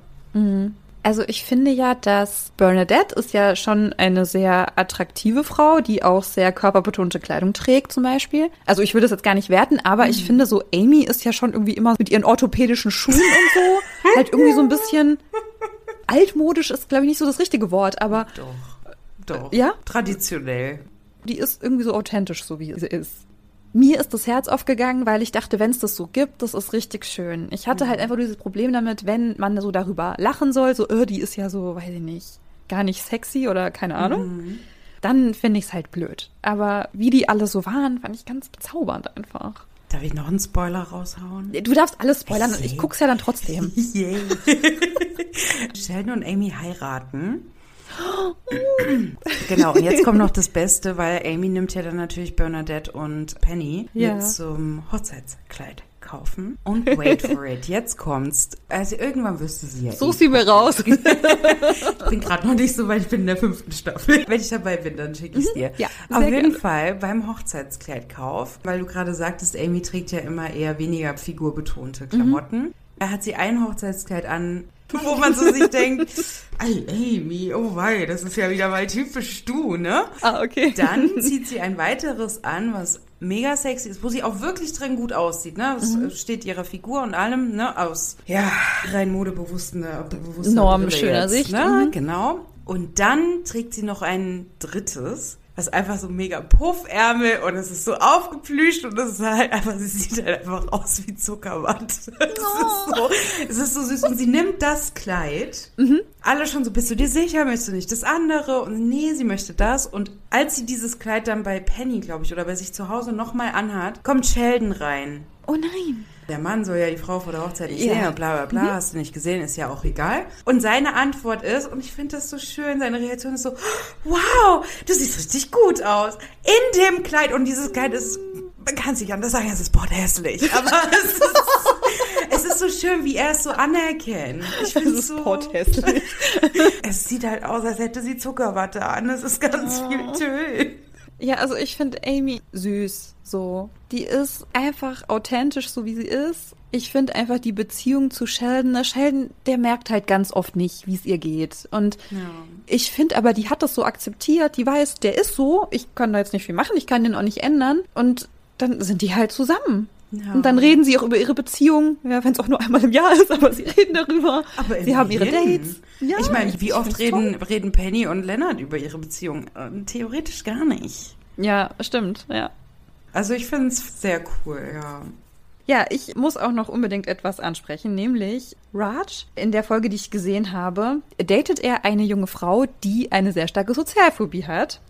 Speaker 1: Also ich finde ja, dass Bernadette ist ja schon eine sehr attraktive Frau, die auch sehr körperbetonte Kleidung trägt zum Beispiel. Also ich würde das jetzt gar nicht werten, aber ich finde so, Amy ist ja schon irgendwie immer mit ihren orthopädischen Schuhen und so, halt irgendwie so ein bisschen altmodisch ist, glaube ich, nicht so das richtige Wort, aber
Speaker 2: Doch, doch.
Speaker 1: Ja?
Speaker 2: Traditionell.
Speaker 1: die ist irgendwie so authentisch, so wie sie ist. Mir ist das Herz aufgegangen, weil ich dachte, wenn es das so gibt, das ist richtig schön. Ich hatte halt einfach dieses Problem damit, wenn man so darüber lachen soll, so, äh, die ist ja so, weiß ich nicht, gar nicht sexy oder keine Ahnung, dann finde ich es halt blöd. Aber wie die alle so waren, fand ich ganz bezaubernd einfach.
Speaker 2: Darf ich noch einen Spoiler raushauen?
Speaker 1: Du darfst alles spoilern und
Speaker 2: Okay.
Speaker 1: ich guck's ja dann trotzdem.
Speaker 2: Yay. Sheldon und Amy heiraten. Genau, und jetzt kommt noch das Beste, weil Amy nimmt ja dann natürlich Bernadette und Penny
Speaker 1: Ja.
Speaker 2: zum Hochzeitskleid kaufen. Und wait for it, jetzt kommt's. Also irgendwann wirst du sie ja
Speaker 1: Such
Speaker 2: eh
Speaker 1: sie mir raus.
Speaker 2: Ich bin gerade noch nicht so weit, ich bin in der fünften Staffel. Wenn ich dabei bin, dann schicke ich dir.
Speaker 1: Ja,
Speaker 2: Auf jeden
Speaker 1: gerne.
Speaker 2: Fall beim Hochzeitskleidkauf, weil du gerade sagtest, Amy trägt ja immer eher weniger
Speaker 1: Mhm.
Speaker 2: figurbetonte Klamotten. Er hat sie ein Hochzeitskleid an, wo man so sich denkt, Ei, Amy, oh wei, das ist ja wieder mal typisch du, ne?
Speaker 1: ah, okay.
Speaker 2: Dann zieht sie ein weiteres an, was mega sexy ist, wo sie auch wirklich drin gut aussieht, ne? Das
Speaker 1: Mhm.
Speaker 2: steht ihrer Figur und allem, ne? Aus, ja, rein modebewussten, bewussten
Speaker 1: Normen schöner Sicht,
Speaker 2: Ne?
Speaker 1: mhm.
Speaker 2: Genau. Und dann trägt sie noch ein drittes, was einfach so mega Puffärmel und es ist so aufgeplüscht und es ist halt einfach, sie sieht halt einfach aus wie Zuckerwatt. Es, ist so, es ist so süß. Und sie nimmt das Kleid. Alle schon so, bist du dir sicher? Möchtest du nicht das andere? Und nee, sie möchte das. Und als sie dieses Kleid dann bei Penny, glaube ich, oder bei sich zu Hause nochmal anhat, kommt Sheldon rein.
Speaker 1: Oh nein.
Speaker 2: Der Mann soll ja die Frau vor der Hochzeit nicht
Speaker 1: Ja.
Speaker 2: sehen und bla bla bla, hast du nicht gesehen, ist ja auch egal. Und seine Antwort ist, und ich finde das so schön, seine Reaktion ist so, wow, du siehst richtig gut aus. In dem Kleid, und dieses Kleid ist, man kann sich anders sagen, es ist bordhässlich, aber es ist, es ist so schön, wie er es so anerkennt. Ich finde es so
Speaker 1: pothässlich.
Speaker 2: Es sieht halt aus, als hätte sie Zuckerwatte an. Es ist ganz
Speaker 1: Oh.
Speaker 2: viel Tüll.
Speaker 1: Ja, also ich finde Amy süß, so. Die ist einfach authentisch, so wie sie ist. Ich finde einfach die Beziehung zu Sheldon, Sheldon, der merkt halt ganz oft nicht, wie es ihr geht. Und
Speaker 2: Ja.
Speaker 1: ich finde aber, die hat das so akzeptiert, die weiß, der ist so, ich kann da jetzt nicht viel machen, ich kann den auch nicht ändern. Und dann sind die halt zusammen.
Speaker 2: Ja.
Speaker 1: Und dann reden sie auch über ihre Beziehung, ja, wenn es auch nur einmal im Jahr ist, aber sie reden darüber.
Speaker 2: Aber
Speaker 1: sie haben ihre. Dates. Ja,
Speaker 2: ich meine, wie oft reden, reden Penny und Leonard über ihre Beziehung? Ähm, Theoretisch gar nicht.
Speaker 1: Ja, stimmt, ja.
Speaker 2: Also ich finde es sehr cool, ja.
Speaker 1: Ja, ich muss auch noch unbedingt etwas ansprechen, nämlich Raj. In der Folge, die ich gesehen habe, datet er eine junge Frau, die eine sehr starke Sozialphobie hat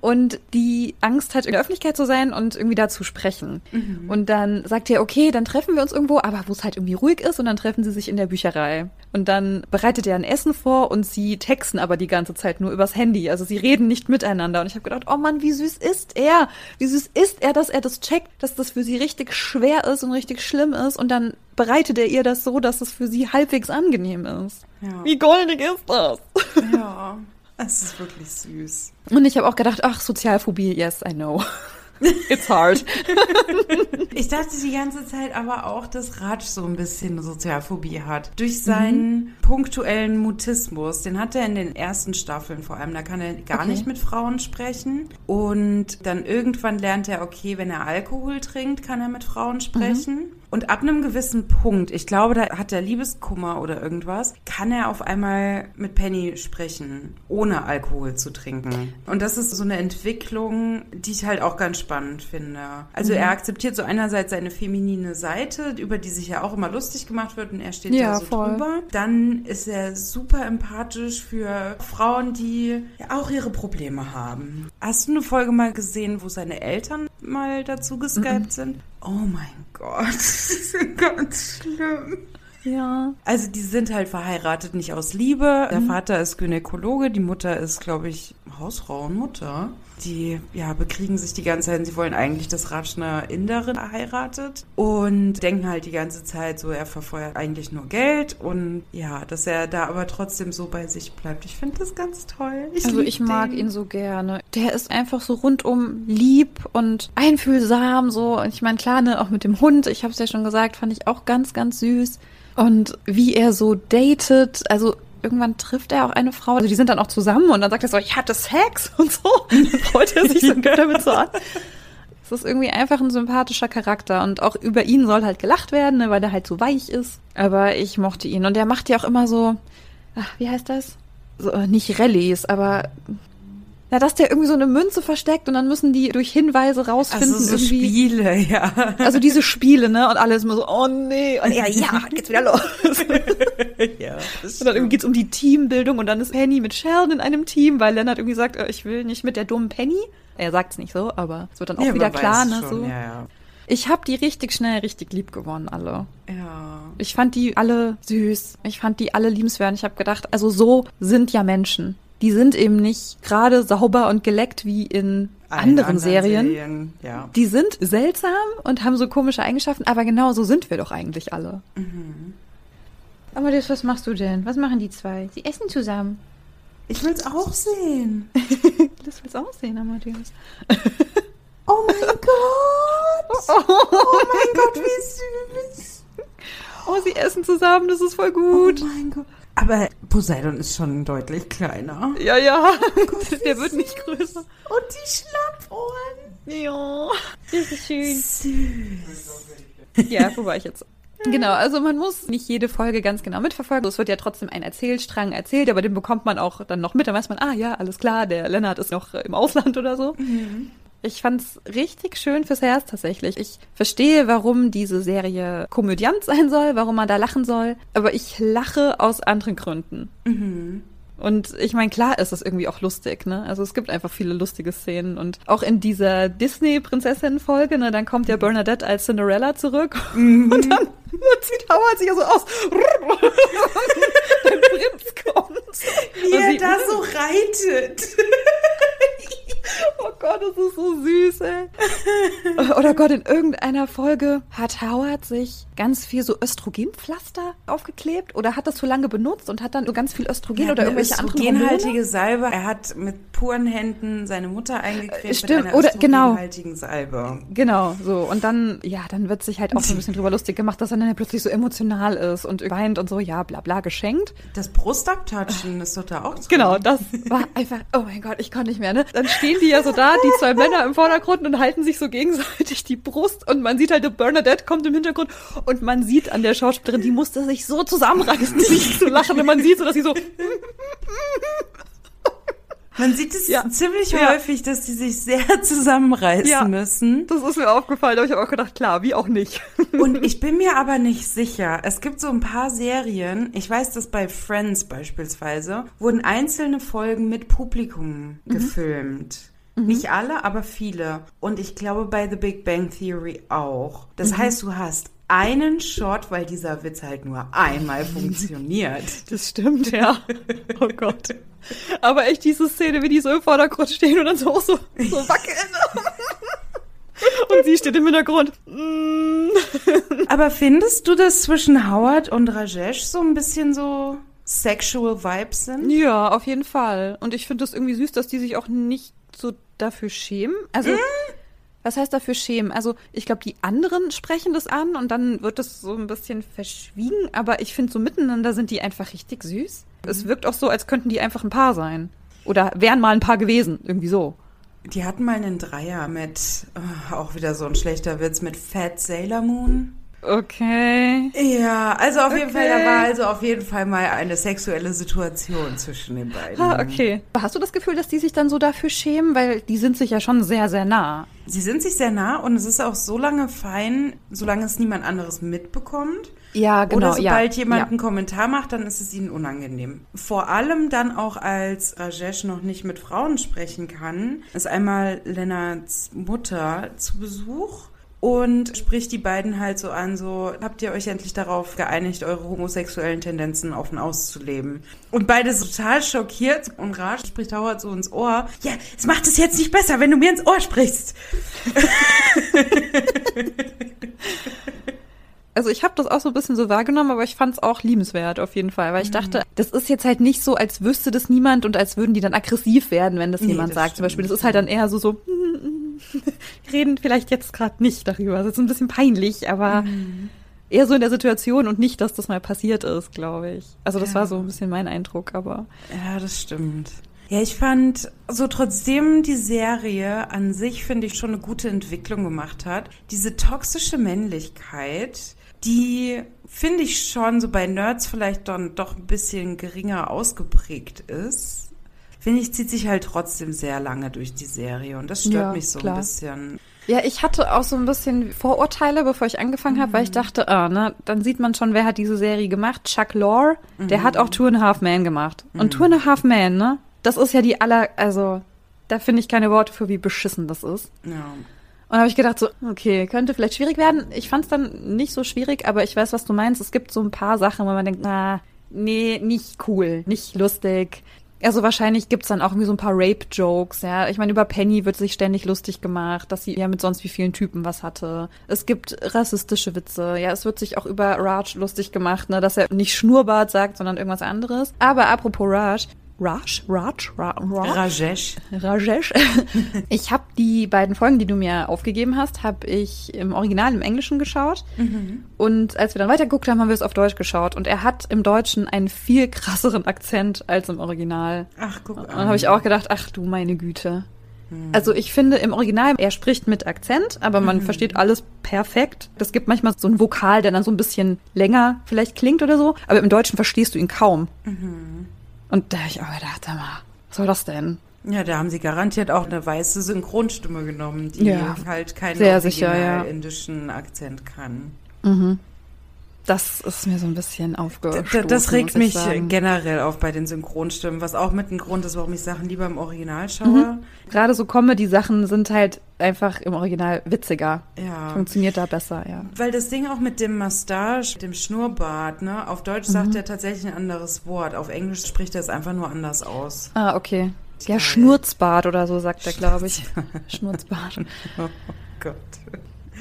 Speaker 1: und die Angst hat, in der Öffentlichkeit zu sein und irgendwie da zu sprechen. Und dann sagt er, okay, dann treffen wir uns irgendwo, aber wo es halt irgendwie ruhig ist und dann treffen sie sich in der Bücherei. Und dann bereitet er ein Essen vor und sie texten aber die ganze Zeit nur übers Handy. Also sie reden nicht miteinander. Und ich habe gedacht, oh Mann, wie süß ist er? Wie süß ist er, dass er das checkt, dass das für sie richtig schwer ist und richtig schlimm ist. Und dann bereitet er ihr das so, dass es für sie halbwegs angenehm ist.
Speaker 2: Ja.
Speaker 1: Wie goldig ist das?
Speaker 2: Ja, es ist wirklich süß.
Speaker 1: Und ich habe auch gedacht, ach, Sozialphobie, yes, I know. It's hard.
Speaker 2: Ich dachte die ganze Zeit aber auch, dass Raj so ein bisschen Sozialphobie hat. Durch seinen punktuellen Mutismus. Den hat er in den ersten Staffeln vor allem. Da kann er gar
Speaker 1: Okay.
Speaker 2: nicht mit Frauen sprechen. Und dann irgendwann lernt er, okay, wenn er Alkohol trinkt, kann er mit Frauen sprechen. Und ab einem gewissen Punkt, ich glaube, da hat er Liebeskummer oder irgendwas, kann er auf einmal mit Penny sprechen, ohne Alkohol zu trinken. Und das ist so eine Entwicklung, die ich halt auch ganz spannend finde. Also er akzeptiert so einerseits seine feminine Seite, über die sich ja auch immer lustig gemacht wird und er steht
Speaker 1: Ja,
Speaker 2: da so
Speaker 1: voll.
Speaker 2: drüber. Dann ist er super empathisch für Frauen, die ja auch ihre Probleme haben. Hast du eine Folge mal gesehen, wo seine Eltern mal dazu geskypt sind? Oh mein Gott, das ist ganz schlimm.
Speaker 1: Ja.
Speaker 2: Also die sind halt verheiratet, nicht aus Liebe.
Speaker 1: Mhm.
Speaker 2: Der Vater ist Gynäkologe, die Mutter ist, glaube ich, Hausfrau und Mutter. Die, ja, bekriegen sich die ganze Zeit. Sie wollen eigentlich, dass Raj eine Inderin heiratet und denken halt die ganze Zeit so, er verfeuert eigentlich nur Geld und ja, dass er da aber trotzdem so bei sich bleibt. Ich finde das ganz toll.
Speaker 1: Also
Speaker 2: lieb
Speaker 1: ich mag
Speaker 2: den.
Speaker 1: ihn so gerne. Der ist einfach so rundum lieb und einfühlsam so. Und ich meine, klar, ne, auch mit dem Hund, ich habe es ja schon gesagt, fand ich auch ganz, ganz süß. Und wie er so datet, also irgendwann trifft er auch eine Frau, also die sind dann auch zusammen und dann sagt er so, ich hatte Sex und so. Und dann freut er sich so damit so an. Es ist irgendwie einfach ein sympathischer Charakter und auch über ihn soll halt gelacht werden, ne, weil er halt so weich ist. Aber ich mochte ihn und er macht ja auch immer so, ach, wie heißt das? So, äh, nicht Rallyes, aber na, dass der irgendwie so eine Münze versteckt und dann müssen die durch Hinweise rausfinden
Speaker 2: Also so
Speaker 1: irgendwie.
Speaker 2: Spiele, ja.
Speaker 1: Also diese Spiele, ne? Und alles immer so, oh nee. Und er, ja, geht's wieder los.
Speaker 2: ja,
Speaker 1: Und dann irgendwie geht's um die Teambildung und dann ist Penny mit Sheldon in einem Team, weil Leonard irgendwie sagt, äh, ich will nicht mit der dummen Penny. Er sagt's nicht so, aber es wird dann auch
Speaker 2: ja,
Speaker 1: wieder klar, ne?
Speaker 2: schon,
Speaker 1: So.
Speaker 2: Ja, ja.
Speaker 1: Ich habe die richtig schnell richtig lieb gewonnen, alle.
Speaker 2: ja.
Speaker 1: Ich fand die alle süß. Ich fand die alle liebenswert. Ich habe gedacht, also so sind ja Menschen. Die sind eben nicht gerade sauber und geleckt wie in
Speaker 2: Allen
Speaker 1: anderen, Serien.
Speaker 2: Serien, Ja.
Speaker 1: Die sind seltsam und haben so komische Eigenschaften, aber genau so sind wir doch eigentlich alle.
Speaker 2: Mhm.
Speaker 1: Amadeus, was machst du denn? Was machen die zwei? Sie essen zusammen.
Speaker 2: Ich will's auch sehen.
Speaker 1: Das willst auch sehen, Amadeus.
Speaker 2: Oh mein Gott! Oh mein Gott, wie süß!
Speaker 1: Oh, sie essen zusammen, das ist voll gut.
Speaker 2: Oh mein Gott. Aber Poseidon ist schon deutlich kleiner.
Speaker 1: Ja, ja.
Speaker 2: Gott,
Speaker 1: Der wird nicht größer.
Speaker 2: Und die Schlappohren.
Speaker 1: Ja, das ist schön.
Speaker 2: Süß.
Speaker 1: Ja, wo war ich jetzt? Genau, also man muss nicht jede Folge ganz genau mitverfolgen. Es wird ja trotzdem ein Erzählstrang erzählt, aber den bekommt man auch dann noch mit. Dann weiß man, ah ja, alles klar, der Lennart ist noch im Ausland oder so. Ich fand's richtig schön fürs Herz tatsächlich. Ich verstehe, warum diese Serie komödiant sein soll, warum man da lachen soll, aber ich lache aus anderen Gründen. Und ich meine, klar ist es irgendwie auch lustig, ne? Also es gibt einfach viele lustige Szenen und auch in dieser Disney-Prinzessin-Folge, ne, dann kommt ja Bernadette als Cinderella zurück und dann zieht Howard sich ja so aus. der Prinz kommt.
Speaker 2: Wie er da so reitet.
Speaker 1: Oh Gott, das ist so süß, ey. Oder Gott, in irgendeiner Folge hat Howard sich ganz viel so Östrogenpflaster aufgeklebt oder hat das zu lange benutzt und hat dann so ganz viel Östrogen
Speaker 2: Ja,
Speaker 1: oder irgendwelche anderen
Speaker 2: östrogenhaltige Salbe. Er hat mit puren Händen seine Mutter eingecremt
Speaker 1: Stimmt,
Speaker 2: mit einer
Speaker 1: oder- genau.
Speaker 2: Salbe.
Speaker 1: Genau, so. Und dann, ja, dann wird sich halt auch so ein bisschen drüber lustig gemacht, dass er dann halt plötzlich so emotional ist und weint und so, ja, bla bla, geschenkt.
Speaker 2: Das Brustabtatschen ist doch da auch drin.
Speaker 1: Genau, das war einfach, oh mein Gott, ich konnte nicht mehr, ne? Dann stehen die ja so da, die zwei Männer im Vordergrund und halten sich so gegenseitig die Brust und man sieht halt, die Bernadette kommt im Hintergrund und man sieht an der Schauspielerin, die musste sich so zusammenreißen, nicht zu lachen und man sieht so, dass sie so,
Speaker 2: Man sieht es
Speaker 1: Ja.
Speaker 2: ziemlich
Speaker 1: Ja.
Speaker 2: häufig, dass die sich sehr zusammenreißen
Speaker 1: Ja.
Speaker 2: müssen.
Speaker 1: das ist mir aufgefallen, aber ich habe auch gedacht, klar, wie auch nicht.
Speaker 2: Und ich bin mir aber nicht sicher. Es gibt so ein paar Serien, ich weiß, dass bei Friends beispielsweise, wurden einzelne Folgen mit Publikum gefilmt. Nicht alle, aber viele. Und ich glaube bei The Big Bang Theory auch. Das heißt, du hast einen Shot, weil dieser Witz halt nur einmal funktioniert.
Speaker 1: Das stimmt, ja. Oh Gott. Aber echt diese Szene, wie die so im Vordergrund stehen und dann so auch so, so wackeln. Und sie steht im Hintergrund. Mm.
Speaker 2: Aber findest du, dass zwischen Howard und Rajesh so ein bisschen so sexual Vibes sind?
Speaker 1: Ja, auf jeden Fall. Und ich finde es irgendwie süß, dass die sich auch nicht so dafür schämen. Also, was heißt dafür schämen? Also, ich glaube, die anderen sprechen das an und dann wird es so ein bisschen verschwiegen. Aber ich finde, so miteinander sind die einfach richtig süß. Es wirkt auch so, als könnten die einfach ein Paar sein. Oder wären mal ein Paar gewesen. Irgendwie so.
Speaker 2: Die hatten mal einen Dreier mit, äh, auch wieder so ein schlechter Witz, mit Fat Sailor Moon.
Speaker 1: Okay.
Speaker 2: Ja, also auf jeden
Speaker 1: Okay.
Speaker 2: Fall, da war also auf jeden Fall mal eine sexuelle Situation zwischen den beiden.
Speaker 1: Ah, okay. Hast du das Gefühl, dass die sich dann so dafür schämen? Weil die sind sich ja schon sehr, sehr nah.
Speaker 2: Sie sind sich sehr nah und es ist auch so lange fein, solange es niemand anderes mitbekommt.
Speaker 1: Ja,
Speaker 2: Oder sobald
Speaker 1: ja,
Speaker 2: jemand
Speaker 1: ja.
Speaker 2: einen Kommentar macht, dann ist es ihnen unangenehm. Vor allem dann auch, als Rajesh noch nicht mit Frauen sprechen kann, ist einmal Lennarts Mutter zu Besuch und spricht die beiden halt so an, so, habt ihr euch endlich darauf geeinigt, eure homosexuellen Tendenzen offen auszuleben? Und beide total schockiert und rasch spricht Howard so ins Ohr, ja, es macht es jetzt nicht besser, wenn du mir ins Ohr sprichst.
Speaker 1: Also ich habe das auch so ein bisschen so wahrgenommen, aber ich fand es auch liebenswert auf jeden Fall, weil ich dachte, das ist jetzt halt nicht so, als wüsste das niemand und als würden die dann aggressiv werden, wenn das
Speaker 2: Nee,
Speaker 1: jemand
Speaker 2: das
Speaker 1: sagt. Zum Beispiel, das
Speaker 2: stimmt.
Speaker 1: ist halt dann eher so so, wir reden vielleicht jetzt gerade nicht darüber. Das ist ein bisschen peinlich, aber eher so in der Situation und nicht, dass das mal passiert ist, glaube ich. Also das
Speaker 2: Ja.
Speaker 1: war so ein bisschen mein Eindruck, aber
Speaker 2: Ja, das stimmt. Ja, ich fand, so trotzdem die Serie an sich, finde ich, schon eine gute Entwicklung gemacht hat. Diese toxische Männlichkeit, die finde ich schon so bei Nerds vielleicht dann doch ein bisschen geringer ausgeprägt ist. Finde ich, zieht sich halt trotzdem sehr lange durch die Serie und das stört
Speaker 1: Ja,
Speaker 2: mich so
Speaker 1: klar.
Speaker 2: ein bisschen.
Speaker 1: Ja, ich hatte auch so ein bisschen Vorurteile, bevor ich angefangen habe, weil ich dachte, ah, ne, dann sieht man schon, wer hat diese Serie gemacht. Chuck Lorre, der hat auch Two and a Half Man gemacht. Und Two and a Half Man, ne, das ist ja die aller, also, da finde ich keine Worte für, wie beschissen das ist.
Speaker 2: Ja.
Speaker 1: Und habe ich gedacht so, okay, könnte vielleicht schwierig werden. Ich fand es dann nicht so schwierig, aber ich weiß, was du meinst. Es gibt so ein paar Sachen, wo man denkt, na, nee, nicht cool, nicht lustig. Also wahrscheinlich gibt's dann auch irgendwie so ein paar Rape-Jokes, ja. Ich meine, über Penny wird sich ständig lustig gemacht, dass sie ja mit sonst wie vielen Typen was hatte. Es gibt rassistische Witze, ja. Es wird sich auch über Raj lustig gemacht, ne, dass er nicht Schnurrbart sagt, sondern irgendwas anderes. Aber apropos Raj, Raj? Raj? Ra Raj?
Speaker 2: Rajesh.
Speaker 1: Rajesh. Ich habe die beiden Folgen, die du mir aufgegeben hast, habe ich im Original im Englischen geschaut. Und als wir dann weitergeguckt haben, haben wir es auf Deutsch geschaut. Und er hat im Deutschen einen viel krasseren Akzent als im Original.
Speaker 2: Ach, guck
Speaker 1: Und dann habe ich auch gedacht, ach du meine Güte. Also ich finde im Original, er spricht mit Akzent, aber man versteht alles perfekt. Es gibt manchmal so einen Vokal, der dann so ein bisschen länger vielleicht klingt oder so, aber im Deutschen verstehst du ihn kaum. Und da habe ich auch gedacht, sag mal, was soll das denn?
Speaker 2: Ja, da haben sie garantiert auch eine weiße Synchronstimme genommen, die
Speaker 1: Ja,
Speaker 2: halt keinen
Speaker 1: sehr sicher, ja.
Speaker 2: indischen Akzent kann.
Speaker 1: Das ist mir so ein bisschen aufgestoßen.
Speaker 2: Das regt mich
Speaker 1: sagen.
Speaker 2: generell auf bei den Synchronstimmen, was auch mit ein Grund ist, warum ich Sachen lieber im Original schaue.
Speaker 1: Gerade so Comedy-Sachen sind halt einfach im Original witziger.
Speaker 2: Ja.
Speaker 1: Funktioniert da besser, ja.
Speaker 2: Weil das Ding auch mit dem Mustache, dem Schnurrbart, ne, auf Deutsch
Speaker 1: Mhm.
Speaker 2: sagt er tatsächlich ein anderes Wort. Auf Englisch spricht er es einfach nur anders aus.
Speaker 1: Ah, okay. Ja, Schnurzbart oder so, sagt er, glaube ich. Schnurzbart.
Speaker 2: Oh Gott.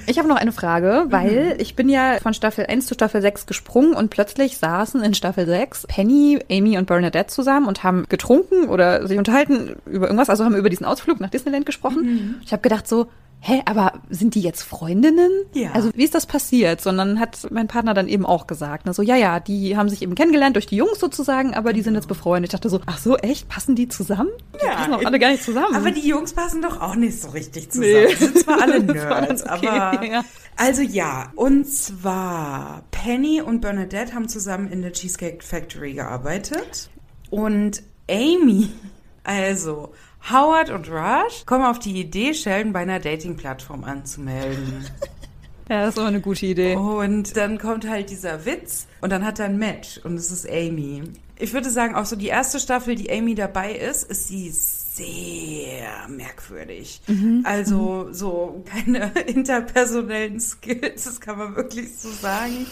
Speaker 1: Ich habe noch eine Frage, weil ich bin ja von Staffel 1 zu Staffel 6 gesprungen und plötzlich saßen in Staffel 6 Penny, Amy und Bernadette zusammen und haben getrunken oder sich unterhalten über irgendwas, also haben über diesen Ausflug nach Disneyland gesprochen. Ich habe gedacht so, hä, aber sind die jetzt Freundinnen?
Speaker 2: Ja.
Speaker 1: Also wie ist das passiert? Sondern hat mein Partner dann eben auch gesagt, ne, so ja, ja, die haben sich eben kennengelernt durch die Jungs sozusagen, aber die sind jetzt befreundet. Ich dachte so, ach so, echt, passen die zusammen? Die
Speaker 2: Ja.
Speaker 1: passen auch alle gar nicht zusammen.
Speaker 2: Aber die Jungs passen doch auch nicht so richtig zusammen.
Speaker 1: Nee.
Speaker 2: Die sind zwar alle
Speaker 1: Das
Speaker 2: Nerds,
Speaker 1: okay,
Speaker 2: aber.
Speaker 1: ja.
Speaker 2: Also ja, und zwar Penny und Bernadette haben zusammen in der Cheesecake Factory gearbeitet. Und Amy, also Howard und Raj, kommen auf die Idee, Sheldon bei einer Dating-Plattform anzumelden.
Speaker 1: ja, das ist immer eine gute Idee.
Speaker 2: Und dann kommt halt dieser Witz und dann hat er ein Match und es ist Amy. Ich würde sagen, auch so die erste Staffel, die Amy dabei ist, ist sie sehr merkwürdig. Also so keine interpersonellen Skills, das kann man wirklich so sagen.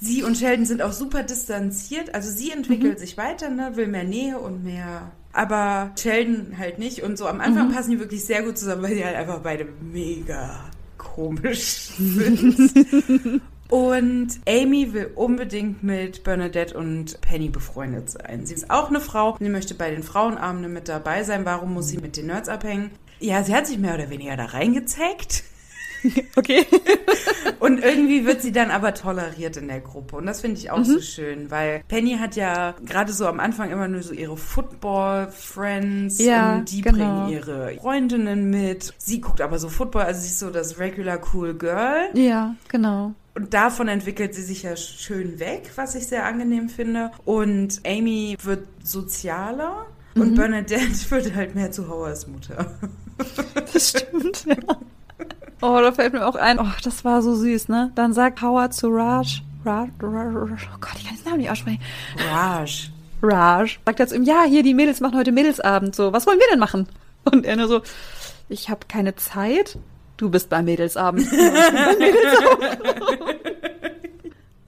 Speaker 2: Sie und Sheldon sind auch super distanziert. Also sie entwickelt sich weiter, ne, will mehr Nähe und mehr. Aber Sheldon halt nicht. Und so am Anfang passen die wirklich sehr gut zusammen, weil die halt einfach beide mega komisch sind. Und Amy will unbedingt mit Bernadette und Penny befreundet sein. Sie ist auch eine Frau. Sie möchte bei den Frauenabenden mit dabei sein. Warum muss sie mit den Nerds abhängen? Ja, sie hat sich mehr oder weniger da reingezeckt.
Speaker 1: Okay.
Speaker 2: Und irgendwie wird sie dann aber toleriert in der Gruppe. Und das finde ich auch so schön, weil Penny hat ja gerade so am Anfang immer nur so ihre Football-Friends
Speaker 1: Ja,
Speaker 2: und die
Speaker 1: genau.
Speaker 2: bringen ihre Freundinnen mit. Sie guckt aber so Football, also sie ist so das regular cool Girl.
Speaker 1: Ja, genau.
Speaker 2: Und davon entwickelt sie sich ja schön weg, was ich sehr angenehm finde. Und Amy wird sozialer und Bernadette wird halt mehr zu Howards Mutter.
Speaker 1: Das stimmt, ja. Oh, da fällt mir auch ein, oh, das war so süß, ne? Dann sagt Howard zu Raj, Raj, Raj oh Gott, ich kann den Namen nicht aussprechen.
Speaker 2: Raj.
Speaker 1: Raj sagt er zu ihm, ja, hier, die Mädels machen heute Mädelsabend, so, was wollen wir denn machen? Und er nur so, ich habe keine Zeit, du bist beim Mädelsabend.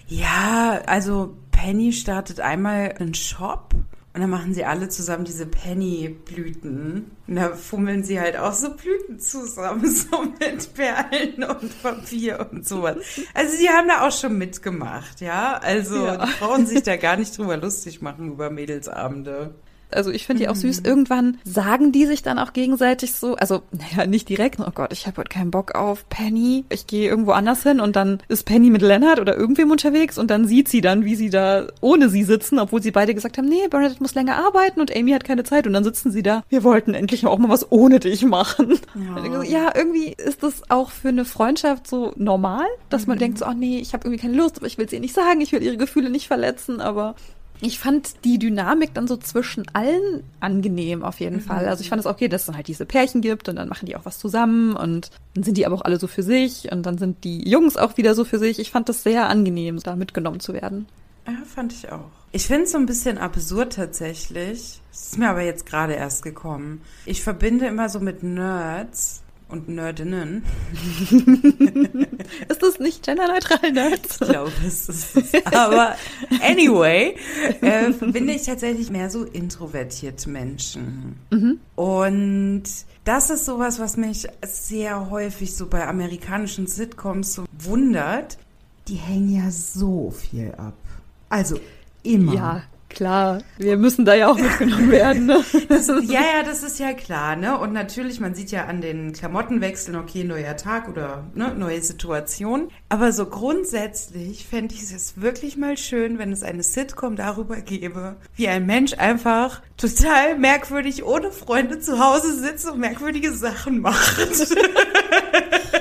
Speaker 2: Ja, also Penny startet einmal einen Shop und dann machen sie alle zusammen diese Penny-Blüten. Und da fummeln sie halt auch so Blüten zusammen, so mit Perlen und Papier und sowas. Also sie haben da auch schon mitgemacht, ja. Also
Speaker 1: Ja.
Speaker 2: die brauchen sich da gar nicht drüber lustig machen über Mädelsabende.
Speaker 1: Also ich finde die auch süß. Irgendwann sagen die sich dann auch gegenseitig so, also naja, nicht direkt, oh Gott, ich habe heute keinen Bock auf Penny. Ich gehe irgendwo anders hin und dann ist Penny mit Leonard oder irgendwem unterwegs und dann sieht sie dann, wie sie da ohne sie sitzen, obwohl sie beide gesagt haben, nee, Bernadette muss länger arbeiten und Amy hat keine Zeit und dann sitzen sie da, wir wollten endlich auch mal was ohne dich machen.
Speaker 2: Ja.
Speaker 1: Ja, irgendwie ist das auch für eine Freundschaft so normal, dass man denkt so, oh nee, ich habe irgendwie keine Lust, aber ich will es ihr nicht sagen, ich will ihre Gefühle nicht verletzen, aber ich fand die Dynamik dann so zwischen allen angenehm auf jeden Fall. Also ich fand es okay, dass es halt diese Pärchen gibt und dann machen die auch was zusammen und dann sind die aber auch alle so für sich und dann sind die Jungs auch wieder so für sich. Ich fand das sehr angenehm, da mitgenommen zu werden.
Speaker 2: Ja, fand ich auch. Ich finde es so ein bisschen absurd tatsächlich. Das ist mir aber jetzt gerade erst gekommen. Ich verbinde immer so mit Nerds und Nerdinnen.
Speaker 1: Ist das nicht genderneutral, Nerds?
Speaker 2: Ich glaube, es ist es. Aber anyway, äh, verbinde ich tatsächlich mehr so introvertierte Menschen. Und das ist sowas, was mich sehr häufig so bei amerikanischen Sitcoms so wundert. Die hängen ja so viel ab. Also immer.
Speaker 1: Ja, klar. Wir müssen da ja auch mitgenommen werden. Ne?
Speaker 2: Das, ja, ja, das ist ja klar, ne? Und natürlich, man sieht ja an den Klamottenwechseln, okay, neuer Tag oder ne, neue Situation. Aber so grundsätzlich fände ich es wirklich mal schön, wenn es eine Sitcom darüber gäbe, wie ein Mensch einfach total merkwürdig ohne Freunde zu Hause sitzt und merkwürdige Sachen macht.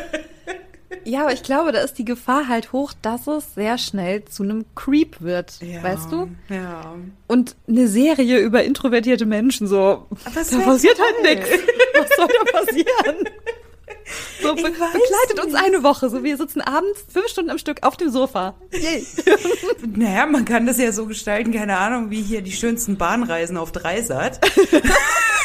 Speaker 1: Ja, aber ich glaube, da ist die Gefahr halt hoch, dass es sehr schnell zu einem Creep wird.
Speaker 2: Ja,
Speaker 1: Weißt du?
Speaker 2: Ja.
Speaker 1: Und eine Serie über introvertierte Menschen, so, da passiert
Speaker 2: toll.
Speaker 1: halt nichts. Was soll da passieren? So, be begleitet uns
Speaker 2: nicht.
Speaker 1: eine Woche. So, wir sitzen abends fünf Stunden am Stück auf dem Sofa. Yay.
Speaker 2: Naja, man kann das ja so gestalten, keine Ahnung, wie hier die schönsten Bahnreisen auf Dreisat.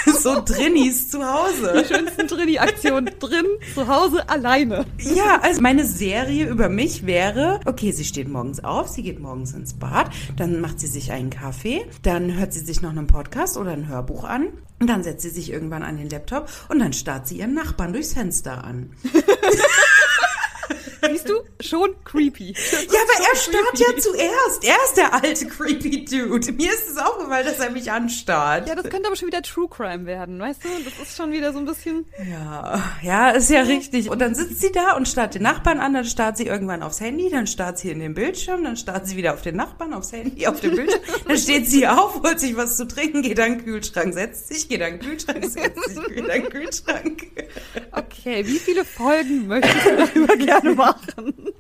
Speaker 2: so Drinnies zu Hause.
Speaker 1: Die schönsten Drinni-Aktionen drin, zu Hause alleine.
Speaker 2: Ja, also meine Serie über mich wäre, okay, sie steht morgens auf, sie geht morgens ins Bad, dann macht sie sich einen Kaffee, dann hört sie sich noch einen Podcast oder ein Hörbuch an. Und dann setzt sie sich irgendwann an den Laptop und dann starrt sie ihren Nachbarn durchs Fenster an.
Speaker 1: Siehst du? Schon creepy.
Speaker 2: Ja, aber er starrt ja zuerst. Er ist der alte creepy Dude. Mir ist es aufgefallen, dass er mich anstarrt.
Speaker 1: Ja, das könnte aber schon wieder True Crime werden, weißt du? Das ist schon wieder so ein bisschen.
Speaker 2: Ja, ja, ist ja richtig. Und dann sitzt sie da und starrt den Nachbarn an, dann starrt sie irgendwann aufs Handy, dann starrt sie in den Bildschirm, dann starrt sie wieder auf den Nachbarn, aufs Handy, auf den Bildschirm. Dann steht sie auf, holt sich was zu trinken, geht an den Kühlschrank, setzt sich, geht an den Kühlschrank, setzt sich, geht an den Kühlschrank.
Speaker 1: Okay, wie viele Folgen möchtest du darüber gerne machen?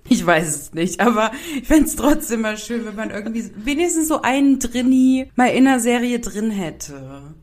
Speaker 2: Ich weiß es nicht, aber ich fände es trotzdem mal schön, wenn man irgendwie wenigstens so einen Drinni mal in einer Serie drin hätte.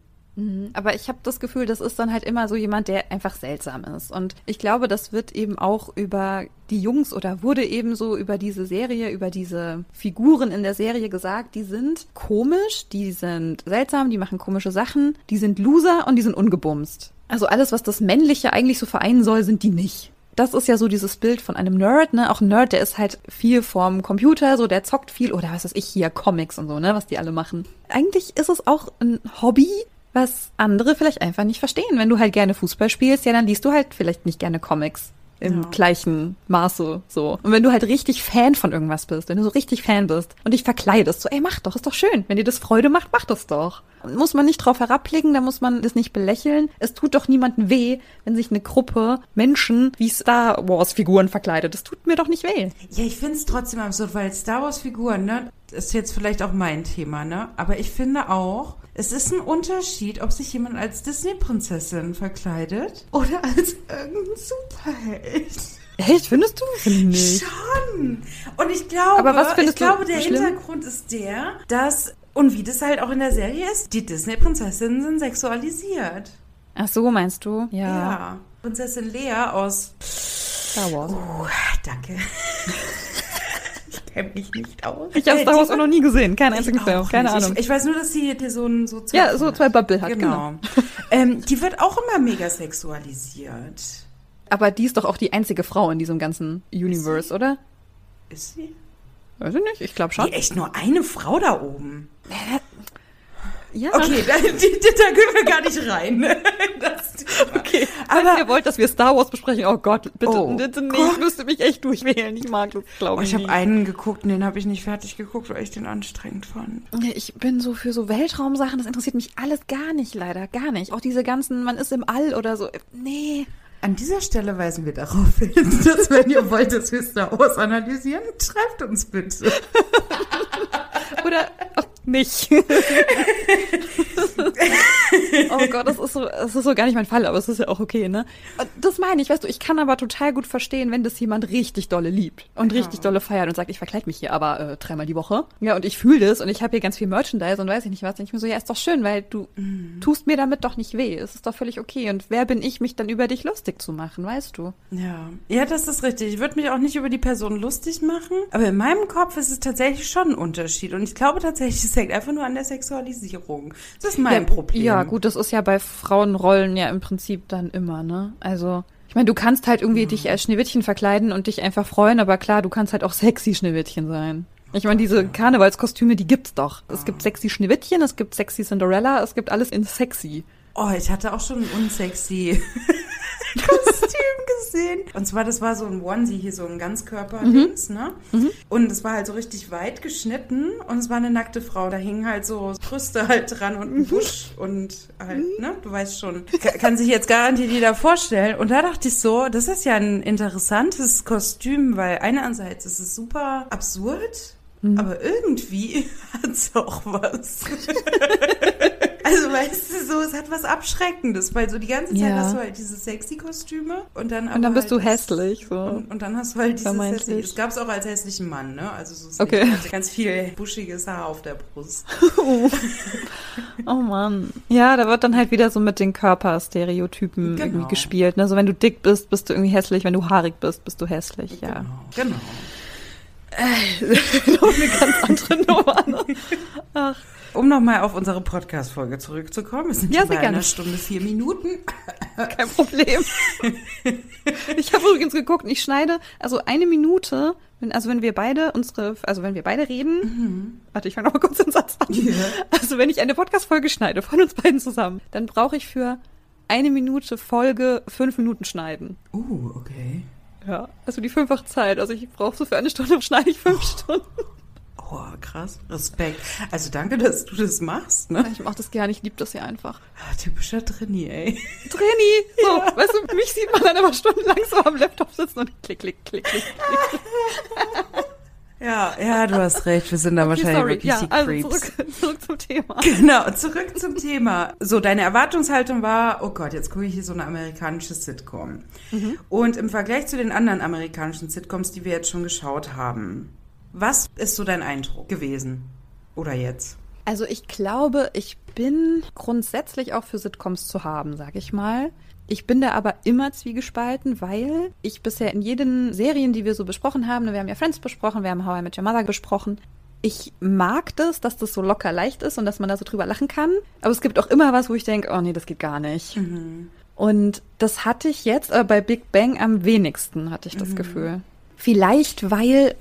Speaker 1: Aber ich habe das Gefühl, das ist dann halt immer so jemand, der einfach seltsam ist. Und ich glaube, das wird eben auch über die Jungs oder wurde eben so über diese Serie, über diese Figuren in der Serie gesagt, die sind komisch, die sind seltsam, die machen komische Sachen, die sind Loser und die sind ungebumst. Also alles, was das Männliche eigentlich so vereinen soll, sind die nicht. Das ist ja so dieses Bild von einem Nerd, ne? Auch ein Nerd, der ist halt viel vorm Computer, so der zockt viel oder was weiß ich hier, Comics und so, ne? Was die alle machen. Eigentlich ist es auch ein Hobby, was andere vielleicht einfach nicht verstehen. Wenn du halt gerne Fußball spielst, ja, dann liest du halt vielleicht nicht gerne Comics im
Speaker 2: Ja.
Speaker 1: gleichen Maße so. Und wenn du halt richtig Fan von irgendwas bist, wenn du so richtig Fan bist und dich verkleidest, so, ey, mach doch, ist doch schön. Wenn dir das Freude macht, mach das doch. Muss man nicht drauf herabblicken, da muss man das nicht belächeln. Es tut doch niemandem weh, wenn sich eine Gruppe Menschen wie Star Wars Figuren verkleidet. Das tut mir doch nicht weh.
Speaker 2: Ja, ich finde es trotzdem absurd, weil Star Wars Figuren, ne, ist jetzt vielleicht auch mein Thema, ne? Aber ich finde auch, es ist ein Unterschied, ob sich jemand als Disney-Prinzessin verkleidet oder als irgendein Superheld.
Speaker 1: Echt, findest du? Finde ich.
Speaker 2: Schon. Und ich glaube,
Speaker 1: Aber was findest
Speaker 2: ich glaube, der
Speaker 1: schlimm?
Speaker 2: Hintergrund ist der, dass, und wie das halt auch in der Serie ist, die Disney-Prinzessinnen sind sexualisiert.
Speaker 1: Ach so, meinst du? Ja.
Speaker 2: Ja. Prinzessin Lea aus
Speaker 1: Star Wars.
Speaker 2: Oh, danke. Ich kenne mich nicht aus.
Speaker 1: Ich habe Star Wars auch noch nie gesehen, keinen einzigen
Speaker 2: Ich
Speaker 1: Film, keine
Speaker 2: nicht.
Speaker 1: Ahnung.
Speaker 2: Ich, ich weiß nur, dass sie hier so ein so
Speaker 1: Ja, so zwei Bubble hat,
Speaker 2: Genau. ähm, die wird auch immer mega sexualisiert.
Speaker 1: Aber die ist doch auch die einzige Frau in diesem ganzen Universe, oder?
Speaker 2: Ist sie?
Speaker 1: Weiß ich nicht, ich glaube schon.
Speaker 2: Die echt nur eine Frau da oben.
Speaker 1: Ja.
Speaker 2: Okay, da, die, da können wir gar nicht rein. Das,
Speaker 1: okay.
Speaker 2: Aber-
Speaker 1: Falls ihr wollt, dass wir Star Wars besprechen, oh Gott, bitte,
Speaker 2: Oh
Speaker 1: bitte nicht,
Speaker 2: Gott.
Speaker 1: ich müsste mich echt durchwählen. Ich mag das, glaube
Speaker 2: Oh,
Speaker 1: ich.
Speaker 2: ich habe einen geguckt und den habe ich nicht fertig geguckt, weil ich den anstrengend fand.
Speaker 1: Ich bin so für so Weltraumsachen, das interessiert mich alles gar nicht, leider, gar nicht. Auch diese ganzen, man ist im All oder so. Nee.
Speaker 2: An dieser Stelle weisen wir darauf hin, dass wenn ihr wollt, dass wir Star Wars analysieren, schreibt uns bitte.
Speaker 1: Oder ach, nicht. oh Gott, das ist so, das ist so gar nicht mein Fall, aber es ist ja auch okay, ne? Und Das meine ich, weißt du, ich kann aber total gut verstehen, wenn das jemand richtig dolle liebt und richtig dolle feiert und sagt, ich verkleide mich hier aber äh, dreimal die Woche. Ja, und ich fühle das und ich habe hier ganz viel Merchandise und weiß ich nicht was. Und ich mir so, ja, ist doch schön, weil du tust mir damit doch nicht weh. Es ist doch völlig okay. Und wer bin ich, mich dann über dich lustig zu machen, weißt du?
Speaker 2: Ja, ja, das ist richtig. Ich würde mich auch nicht über die Person lustig machen, aber in meinem Kopf ist es tatsächlich schon ein Unterschied. Und ich glaube tatsächlich, es hängt einfach nur an der Sexualisierung. Das ist mein
Speaker 1: ja,
Speaker 2: Problem.
Speaker 1: Ja, gut, das ist ja bei Frauenrollen ja im Prinzip dann immer, ne? Also, ich meine, du kannst halt irgendwie dich als Schneewittchen verkleiden und dich einfach freuen, aber klar, du kannst halt auch sexy Schneewittchen sein. Ich meine, diese Karnevalskostüme, die gibt's doch. Es gibt sexy Schneewittchen, es gibt sexy Cinderella, es gibt alles in sexy.
Speaker 2: Oh, ich hatte auch schon unsexy gesehen. Und zwar, das war so ein Onesie, hier so ein Ganzkörper-Dings, ne? Und es war halt so richtig weit geschnitten und es war eine nackte Frau. Da hingen halt so Brüste halt dran und ein Busch und halt, ne? Du weißt schon. Ka- Kann sich jetzt garantiert jeder vorstellen. Und da dachte ich so, das ist ja ein interessantes Kostüm, weil einerseits ist es super absurd, aber irgendwie hat es auch was. Also weißt du, so, es hat was Abschreckendes, weil so die ganze Zeit
Speaker 1: Ja.
Speaker 2: hast du halt diese sexy Kostüme und dann
Speaker 1: Und dann bist
Speaker 2: halt
Speaker 1: du hässlich, so.
Speaker 2: Und, und dann hast du halt dieses hässliche. Es gab es auch als hässlichen Mann, ne? Also so
Speaker 1: Okay.
Speaker 2: also ganz viel buschiges Haar auf der Brust.
Speaker 1: Oh Mann. Ja, da wird dann halt wieder so mit den Körperstereotypen
Speaker 2: Genau.
Speaker 1: irgendwie gespielt. Ne? So, wenn du dick bist, bist du irgendwie hässlich. Wenn du haarig bist, bist du hässlich. Ja.
Speaker 2: Genau. genau.
Speaker 1: Noch eine ganz andere Nummer. Ach.
Speaker 2: Um nochmal auf unsere Podcast-Folge zurückzukommen. Es sind
Speaker 1: Ja,
Speaker 2: bei
Speaker 1: gerne.
Speaker 2: einer Stunde vier Minuten.
Speaker 1: Kein Problem. ich habe übrigens geguckt, ich schneide also eine Minute, wenn, also wenn wir beide unsere, also wenn wir beide reden, warte, ich fange noch mal kurz den Satz an.
Speaker 2: Ja.
Speaker 1: Also wenn ich eine Podcast-Folge schneide von uns beiden zusammen, dann brauche ich für eine Minute Folge fünf Minuten schneiden.
Speaker 2: Uh, okay.
Speaker 1: Ja, also die fünffache Zeit. Also ich brauche so für eine Stunde schneide ich fünf Stunden.
Speaker 2: Oh, krass. Respekt. Also danke, dass du das machst, ne?
Speaker 1: Ich mache das gerne, ich liebe das ja einfach.
Speaker 2: Ah, Typischer Trainee, ey.
Speaker 1: Training! So, weißt du, mich sieht man dann aber stundenlang so am Laptop sitzen und klick, klick, klick, klick, klick.
Speaker 2: Ja, ja, du hast recht. Wir sind da wahrscheinlich
Speaker 1: Sorry,
Speaker 2: wirklich
Speaker 1: ja,
Speaker 2: die
Speaker 1: also
Speaker 2: Creeps.
Speaker 1: zurück, zurück zum Thema.
Speaker 2: Genau, zurück zum Thema. So, deine Erwartungshaltung war, oh Gott, jetzt gucke ich hier so eine amerikanische Sitcom.
Speaker 1: Mhm.
Speaker 2: Und im Vergleich zu den anderen amerikanischen Sitcoms, die wir jetzt schon geschaut haben, was ist so dein Eindruck gewesen? Oder jetzt?
Speaker 1: Also ich glaube, ich bin grundsätzlich auch für Sitcoms zu haben, sag ich mal. Ich bin da aber immer zwiegespalten, weil ich bisher in jeden Serien, die wir so besprochen haben, wir haben ja Friends besprochen, wir haben How I Met Your Mother besprochen, ich mag das, dass das so locker leicht ist und dass man da so drüber lachen kann. Aber es gibt auch immer was, wo ich denke, oh nee, das geht gar nicht. Und das hatte ich jetzt, aber bei Big Bang am wenigsten, hatte ich das Gefühl. Vielleicht, weil,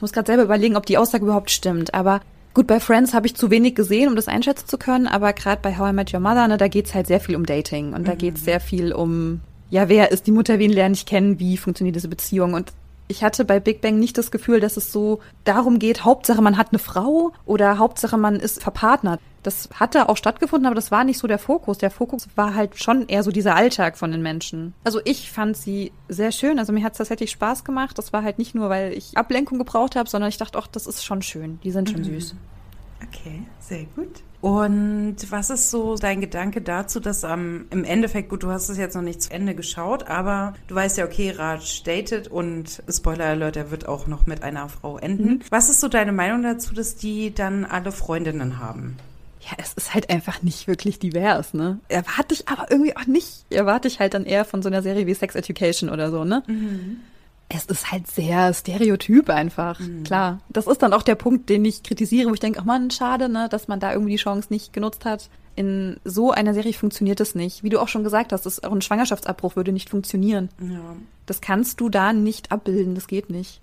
Speaker 1: ich muss gerade selber überlegen, ob die Aussage überhaupt stimmt, aber gut, bei Friends habe ich zu wenig gesehen, um das einschätzen zu können, aber gerade bei How I Met Your Mother, ne, da geht's halt sehr viel um Dating. Und da geht's sehr viel um, ja, wer ist die Mutter, wen lerne ich kennen, wie funktioniert diese Beziehung. Und ich hatte bei Big Bang nicht das Gefühl, dass es so darum geht, Hauptsache man hat eine Frau oder Hauptsache man ist verpartnert. Das hatte auch stattgefunden, aber das war nicht so der Fokus. Der Fokus war halt schon eher so dieser Alltag von den Menschen. Also ich fand sie sehr schön. Also mir hat es tatsächlich Spaß gemacht. Das war halt nicht nur, weil ich Ablenkung gebraucht habe, sondern ich dachte, auch, das ist schon schön. Die sind schon süß.
Speaker 2: Okay, sehr gut. Und was ist so dein Gedanke dazu, dass am im Endeffekt, gut, du hast es jetzt noch nicht zu Ende geschaut, aber du weißt ja, okay, Raj datet und Spoiler Alert, er wird auch noch mit einer Frau enden. Was ist so deine Meinung dazu, dass die dann alle Freundinnen haben?
Speaker 1: Ja, es ist halt einfach nicht wirklich divers, ne? Erwarte ich aber irgendwie auch nicht. Erwarte ich halt dann eher von so einer Serie wie Sex Education oder so, ne? Es ist halt sehr stereotyp einfach, klar. Das ist dann auch der Punkt, den ich kritisiere, wo ich denke, ach man, schade, ne, dass man da irgendwie die Chance nicht genutzt hat. In so einer Serie funktioniert es nicht. Wie du auch schon gesagt hast, das auch ein Schwangerschaftsabbruch würde nicht funktionieren.
Speaker 2: Ja,
Speaker 1: Das kannst du da nicht abbilden, das geht nicht.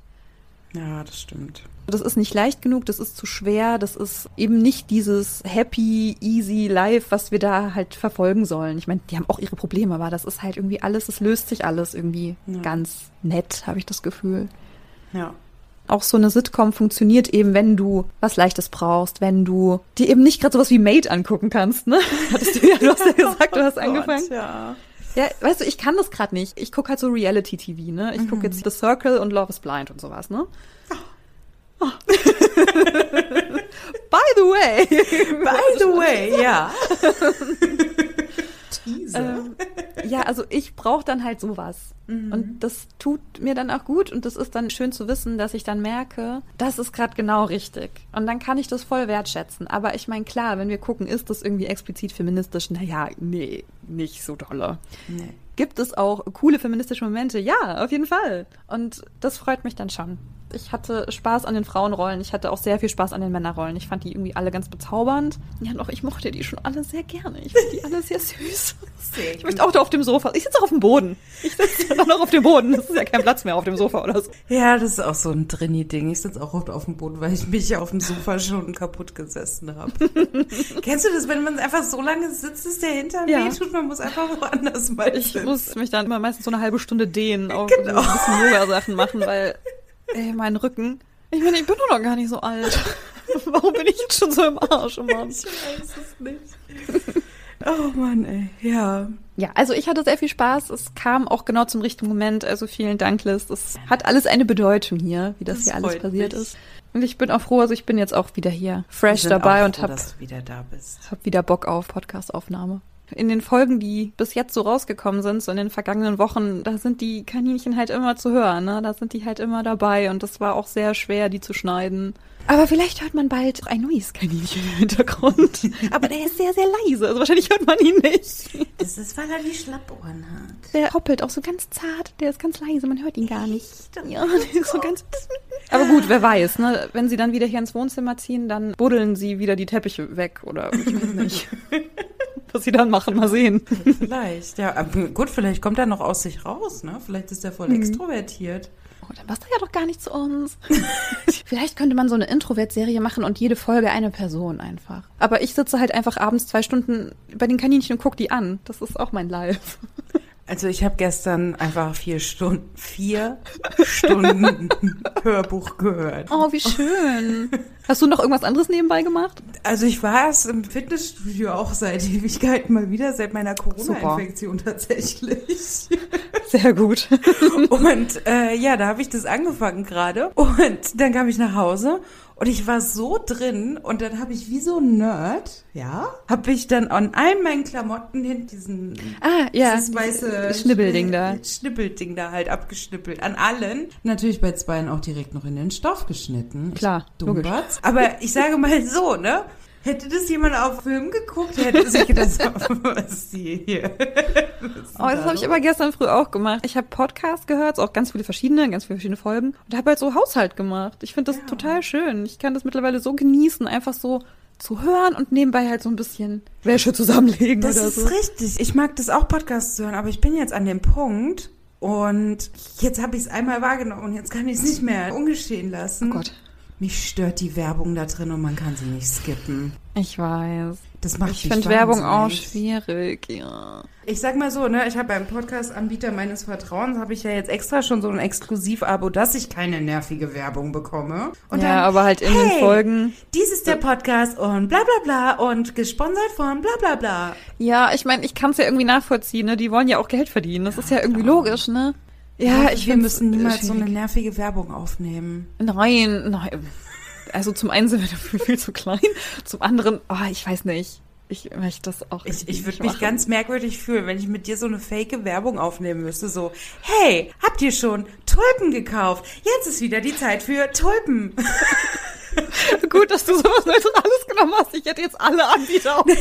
Speaker 2: Ja, das stimmt.
Speaker 1: Das ist nicht leicht genug, das ist zu schwer, das ist eben nicht dieses happy, easy Life, was wir da halt verfolgen sollen. Ich meine, die haben auch ihre Probleme, aber das ist halt irgendwie alles, es löst sich alles irgendwie
Speaker 2: Ja.
Speaker 1: ganz nett, habe ich das Gefühl.
Speaker 2: Ja.
Speaker 1: Auch so eine Sitcom funktioniert eben, wenn du was Leichtes brauchst, wenn du dir eben nicht gerade sowas wie Mate angucken kannst, ne? Hattest du ja, du hast ja gesagt, du hast
Speaker 2: Oh
Speaker 1: angefangen.
Speaker 2: Gott, ja.
Speaker 1: Ja, weißt du, ich kann das gerade nicht. Ich gucke halt so Reality-TV, ne? Ich gucke jetzt The Circle und Love is Blind und sowas, ne? Oh. By the way.
Speaker 2: By the way, ja. Teaser.
Speaker 1: ähm, ja, also ich brauche dann halt sowas. Und das tut mir dann auch gut und das ist dann schön zu wissen, dass ich dann merke, das ist gerade genau richtig. Und dann kann ich das voll wertschätzen. Aber ich meine, klar, wenn wir gucken, ist das irgendwie explizit feministisch? Naja, nee, nicht so dolle.
Speaker 2: nee.
Speaker 1: Gibt es auch coole feministische Momente? Ja, auf jeden Fall. Und das freut mich dann schon. Ich hatte Spaß an den Frauenrollen. Ich hatte auch sehr viel Spaß an den Männerrollen. Ich fand die irgendwie alle ganz bezaubernd. Ja, doch, ich mochte die schon alle sehr gerne. Ich fand die alle sehr süß.
Speaker 2: Sehr
Speaker 1: Ich möchte auch da auf dem Sofa. Ich sitze auch auf dem Boden. Ich sitze dann noch auf dem Boden. Das ist ja kein Platz mehr auf dem Sofa oder so.
Speaker 2: Ja, das ist auch so ein Drini-Ding. Ich sitze auch oft auf dem Boden, weil ich mich auf dem Sofa schon kaputt gesessen habe. Kennst du das, wenn man einfach so lange sitzt, dass der Hintern
Speaker 1: Ja.
Speaker 2: wehtut? Man muss einfach woanders mal
Speaker 1: Ich
Speaker 2: sitzen.
Speaker 1: muss mich dann immer meistens so eine halbe Stunde dehnen, auch
Speaker 2: Genau.
Speaker 1: ein bisschen Yoga-Sachen machen, weil, ey, mein Rücken. Ich meine, ich bin doch noch gar nicht so alt. Warum bin ich jetzt schon so im Arsch, oh Mann?
Speaker 2: Ich weiß es nicht. Oh Mann, ey. Ja.
Speaker 1: Ja, also ich hatte sehr viel Spaß. Es kam auch genau zum richtigen Moment. Also vielen Dank, Liz. Es hat alles eine Bedeutung hier, wie das,
Speaker 2: Das
Speaker 1: hier alles passiert
Speaker 2: mich.
Speaker 1: ist. Und ich bin auch froh, also ich bin jetzt auch wieder hier fresh dabei
Speaker 2: auch
Speaker 1: und
Speaker 2: froh,
Speaker 1: hab,
Speaker 2: dass du wieder da bist.
Speaker 1: hab wieder Bock auf Podcastaufnahme. In den Folgen, die bis jetzt so rausgekommen sind, so in den vergangenen Wochen, da sind die Kaninchen halt immer zu hören, ne? Da sind die halt immer dabei und das war auch sehr schwer, die zu schneiden. Aber vielleicht hört man bald ein neues Kaninchen im Hintergrund. Aber der ist sehr, sehr leise. Also wahrscheinlich hört man ihn nicht.
Speaker 2: Das ist, weil er die Schlappohren hat.
Speaker 1: Der hoppelt auch so ganz zart. Der ist ganz leise. Man hört ihn gar nicht. Ja, der ist so ganz. Aber gut, wer weiß, ne? Wenn sie dann wieder hier ins Wohnzimmer ziehen, dann buddeln sie wieder die Teppiche weg oder ich weiß nicht. Was sie dann machen, mal sehen.
Speaker 2: Vielleicht, ja. Aber gut, vielleicht kommt er noch aus sich raus, ne? Vielleicht ist er voll
Speaker 1: Mhm.
Speaker 2: extrovertiert.
Speaker 1: Dann passt er ja doch gar nicht zu uns. Vielleicht könnte man so eine Introvert-Serie machen und jede Folge eine Person einfach. Aber ich sitze halt einfach abends zwei Stunden bei den Kaninchen und gucke die an. Das ist auch mein Live.
Speaker 2: Also ich habe gestern einfach vier Stunden, vier Stunden Hörbuch gehört.
Speaker 1: Oh, wie schön. Hast du noch irgendwas anderes nebenbei gemacht?
Speaker 2: Also ich war es im Fitnessstudio auch seit Ewigkeiten mal wieder, seit meiner Corona-Infektion tatsächlich.
Speaker 1: Sehr gut.
Speaker 2: Und äh, ja, da habe ich das angefangen gerade. Und dann kam ich nach Hause und ich war so drin und dann habe ich wie so ein Nerd, ja, habe ich dann an allen meinen Klamotten hin diesen
Speaker 1: Ah, ja.
Speaker 2: dieses weiße
Speaker 1: Schnibbelding da.
Speaker 2: Schnippelding da halt abgeschnippelt. An allen. Natürlich bei zweien auch direkt noch in den Stoff geschnitten.
Speaker 1: Klar,
Speaker 2: Ich,
Speaker 1: logisch.
Speaker 2: Aber ich sage mal so, ne? Hätte das jemand auf Film geguckt, hätte sich gedacht, so, was ist die hier?
Speaker 1: Oh, das habe ich aber gestern früh auch gemacht. Ich habe Podcast gehört, auch ganz viele verschiedene, ganz viele verschiedene Folgen und habe halt so Haushalt gemacht. Ich finde das total schön. Ich kann das mittlerweile so genießen, einfach so zu hören und nebenbei halt so ein bisschen Wäsche zusammenlegen
Speaker 2: Das
Speaker 1: oder
Speaker 2: ist
Speaker 1: so.
Speaker 2: richtig. Ich mag das auch, Podcasts zu hören, aber ich bin jetzt an dem Punkt und jetzt habe ich es einmal wahrgenommen und jetzt kann ich es nicht mehr ungeschehen lassen.
Speaker 1: Oh Gott.
Speaker 2: Mich stört die Werbung da drin und man kann sie nicht skippen.
Speaker 1: Ich weiß.
Speaker 2: Das macht
Speaker 1: Ich finde Werbung auch schwierig, ja.
Speaker 2: Ich sag mal so, ne, ich habe beim Podcast-Anbieter meines Vertrauens, habe ich ja jetzt extra schon so ein Exklusiv-Abo, dass ich keine nervige Werbung bekomme. Und
Speaker 1: ja, aber halt in den
Speaker 2: hey,
Speaker 1: Folgen.
Speaker 2: Dies ist der Podcast und bla bla bla und gesponsert von bla bla bla.
Speaker 1: Ja, ich meine, ich kann es ja irgendwie nachvollziehen, ne? Die wollen ja auch Geld verdienen. Das ist ja irgendwie logisch, ne? Ja, ich
Speaker 2: wir müssen niemals so
Speaker 1: schwierig.
Speaker 2: eine nervige Werbung aufnehmen.
Speaker 1: Nein, nein. Also zum einen sind wir dafür viel zu klein, zum anderen, oh, ich weiß nicht. Ich möchte das auch
Speaker 2: Ich, ich würde mich
Speaker 1: machen.
Speaker 2: ganz merkwürdig fühlen, wenn ich mit dir so eine fake Werbung aufnehmen müsste. So, hey, habt ihr schon Tulpen gekauft? Jetzt ist wieder die Zeit für Tulpen.
Speaker 1: Gut, dass du sowas Neutrales genommen hast. Ich hätte jetzt alle Anbieter auf.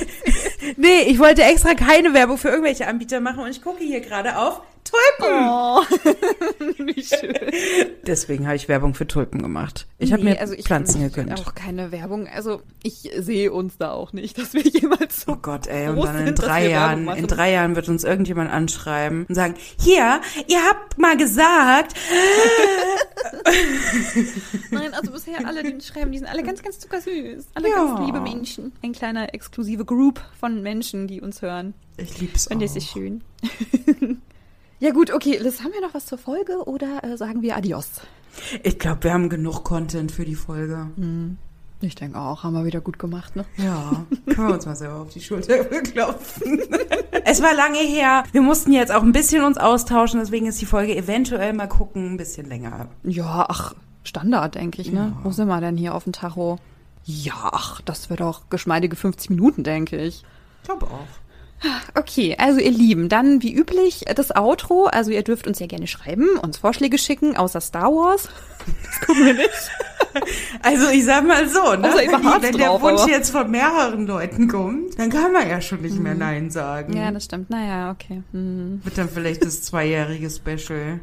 Speaker 2: Nee, ich wollte extra keine Werbung für irgendwelche Anbieter machen und ich gucke hier gerade auf Tulpen.
Speaker 1: Oh, wie schön.
Speaker 2: Deswegen habe ich Werbung für Tulpen gemacht. Ich habe mir
Speaker 1: also ich
Speaker 2: Pflanzen gegönnt.
Speaker 1: Auch keine Werbung. Also ich sehe uns da auch nicht, dass wir jemals so
Speaker 2: Oh Gott, ey, und dann in
Speaker 1: sind,
Speaker 2: drei Jahren, in drei Jahren wird uns irgendjemand anschreiben und sagen, hier, ihr habt mal gesagt,
Speaker 1: Nein, also bisher alle, die uns schreiben, die sind alle ganz, ganz zuckersüß. Alle
Speaker 2: Ja.
Speaker 1: ganz liebe Menschen. Ein kleiner exklusive Group von Menschen, die uns hören.
Speaker 2: ich lieb's
Speaker 1: Und das
Speaker 2: auch.
Speaker 1: ist schön. ja gut, okay, Liz, haben wir noch was zur Folge oder äh, sagen wir Adios?
Speaker 2: Ich glaube, wir haben genug Content für die Folge.
Speaker 1: Ich denke auch, haben wir wieder gut gemacht, ne?
Speaker 2: Ja, können wir uns mal selber auf die Schulter klopfen. es war lange her. Wir mussten jetzt auch ein bisschen uns austauschen, deswegen ist die Folge eventuell mal gucken ein bisschen länger.
Speaker 1: Ja, ach, Standard, denke ich, ne?
Speaker 2: Ja.
Speaker 1: Wo sind wir denn hier auf dem Tacho? Ja, ach, das wird auch geschmeidige 50 Minuten, denke ich.
Speaker 2: Ich glaube auch.
Speaker 1: Okay, also ihr Lieben, dann wie üblich das Outro. Also ihr dürft uns ja gerne schreiben, uns Vorschläge schicken, außer Star Wars. Das gucken wir nicht.
Speaker 2: Also ich sag mal so, ne?
Speaker 1: Ihr
Speaker 2: wenn, der
Speaker 1: drauf,
Speaker 2: Wunsch
Speaker 1: aber-
Speaker 2: jetzt von mehreren Leuten kommt, dann kann man ja schon nicht mehr Nein sagen.
Speaker 1: Ja, das stimmt. Naja, okay. Hm.
Speaker 2: Wird dann vielleicht das zweijährige Special.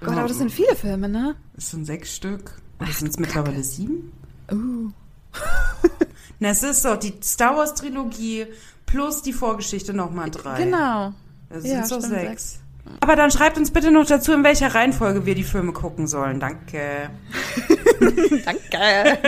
Speaker 1: Gott, aber das sind viele Filme, ne?
Speaker 2: Es sind sechs Stück. Oder sind es mittlerweile sieben?
Speaker 1: Uh.
Speaker 2: Na, es ist doch die Star Wars Trilogie plus die Vorgeschichte nochmal drei.
Speaker 1: Genau.
Speaker 2: Das
Speaker 1: Ja,
Speaker 2: sind so
Speaker 1: stimmt,
Speaker 2: sechs. Aber dann schreibt uns bitte noch dazu, in welcher Reihenfolge wir die Filme gucken sollen. Danke.
Speaker 1: Danke.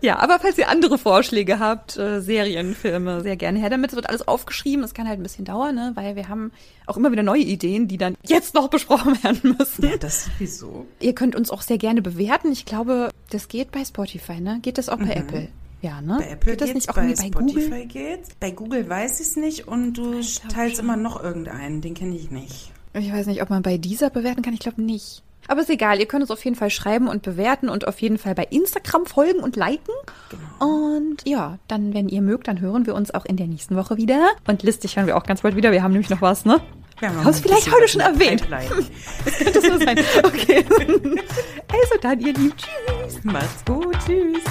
Speaker 1: ja, aber falls ihr andere Vorschläge habt, äh, Serienfilme, sehr gerne her damit. Es wird alles aufgeschrieben. Es kann halt ein bisschen dauern, ne? weil wir haben auch immer wieder neue Ideen, die dann jetzt noch besprochen werden müssen.
Speaker 2: Ja, das sowieso.
Speaker 1: Ihr könnt uns auch sehr gerne bewerten. Ich glaube, das geht bei Spotify, ne? Geht das auch bei Apple? Ja, ne?
Speaker 2: Bei Apple
Speaker 1: geht das nicht auch
Speaker 2: bei
Speaker 1: bei
Speaker 2: Spotify
Speaker 1: Google?
Speaker 2: geht's. Bei Google weiß ich es nicht und du
Speaker 1: glaub
Speaker 2: teilst
Speaker 1: schon.
Speaker 2: immer noch irgendeinen, den kenne ich nicht.
Speaker 1: Ich weiß nicht, ob man bei dieser bewerten kann. Ich glaube nicht. Aber ist egal, ihr könnt uns auf jeden Fall schreiben und bewerten und auf jeden Fall bei Instagram folgen und liken. Genau. Und ja, dann, wenn ihr mögt, dann hören wir uns auch in der nächsten Woche wieder. Und listig hören wir auch ganz bald wieder. Wir haben nämlich noch was, ne?
Speaker 2: Ja,
Speaker 1: Hast du vielleicht heute schon erwähnt? Das könnte so sein. Okay. also dann, ihr Lieben. Tschüss.
Speaker 2: Macht's gut. Tschüss.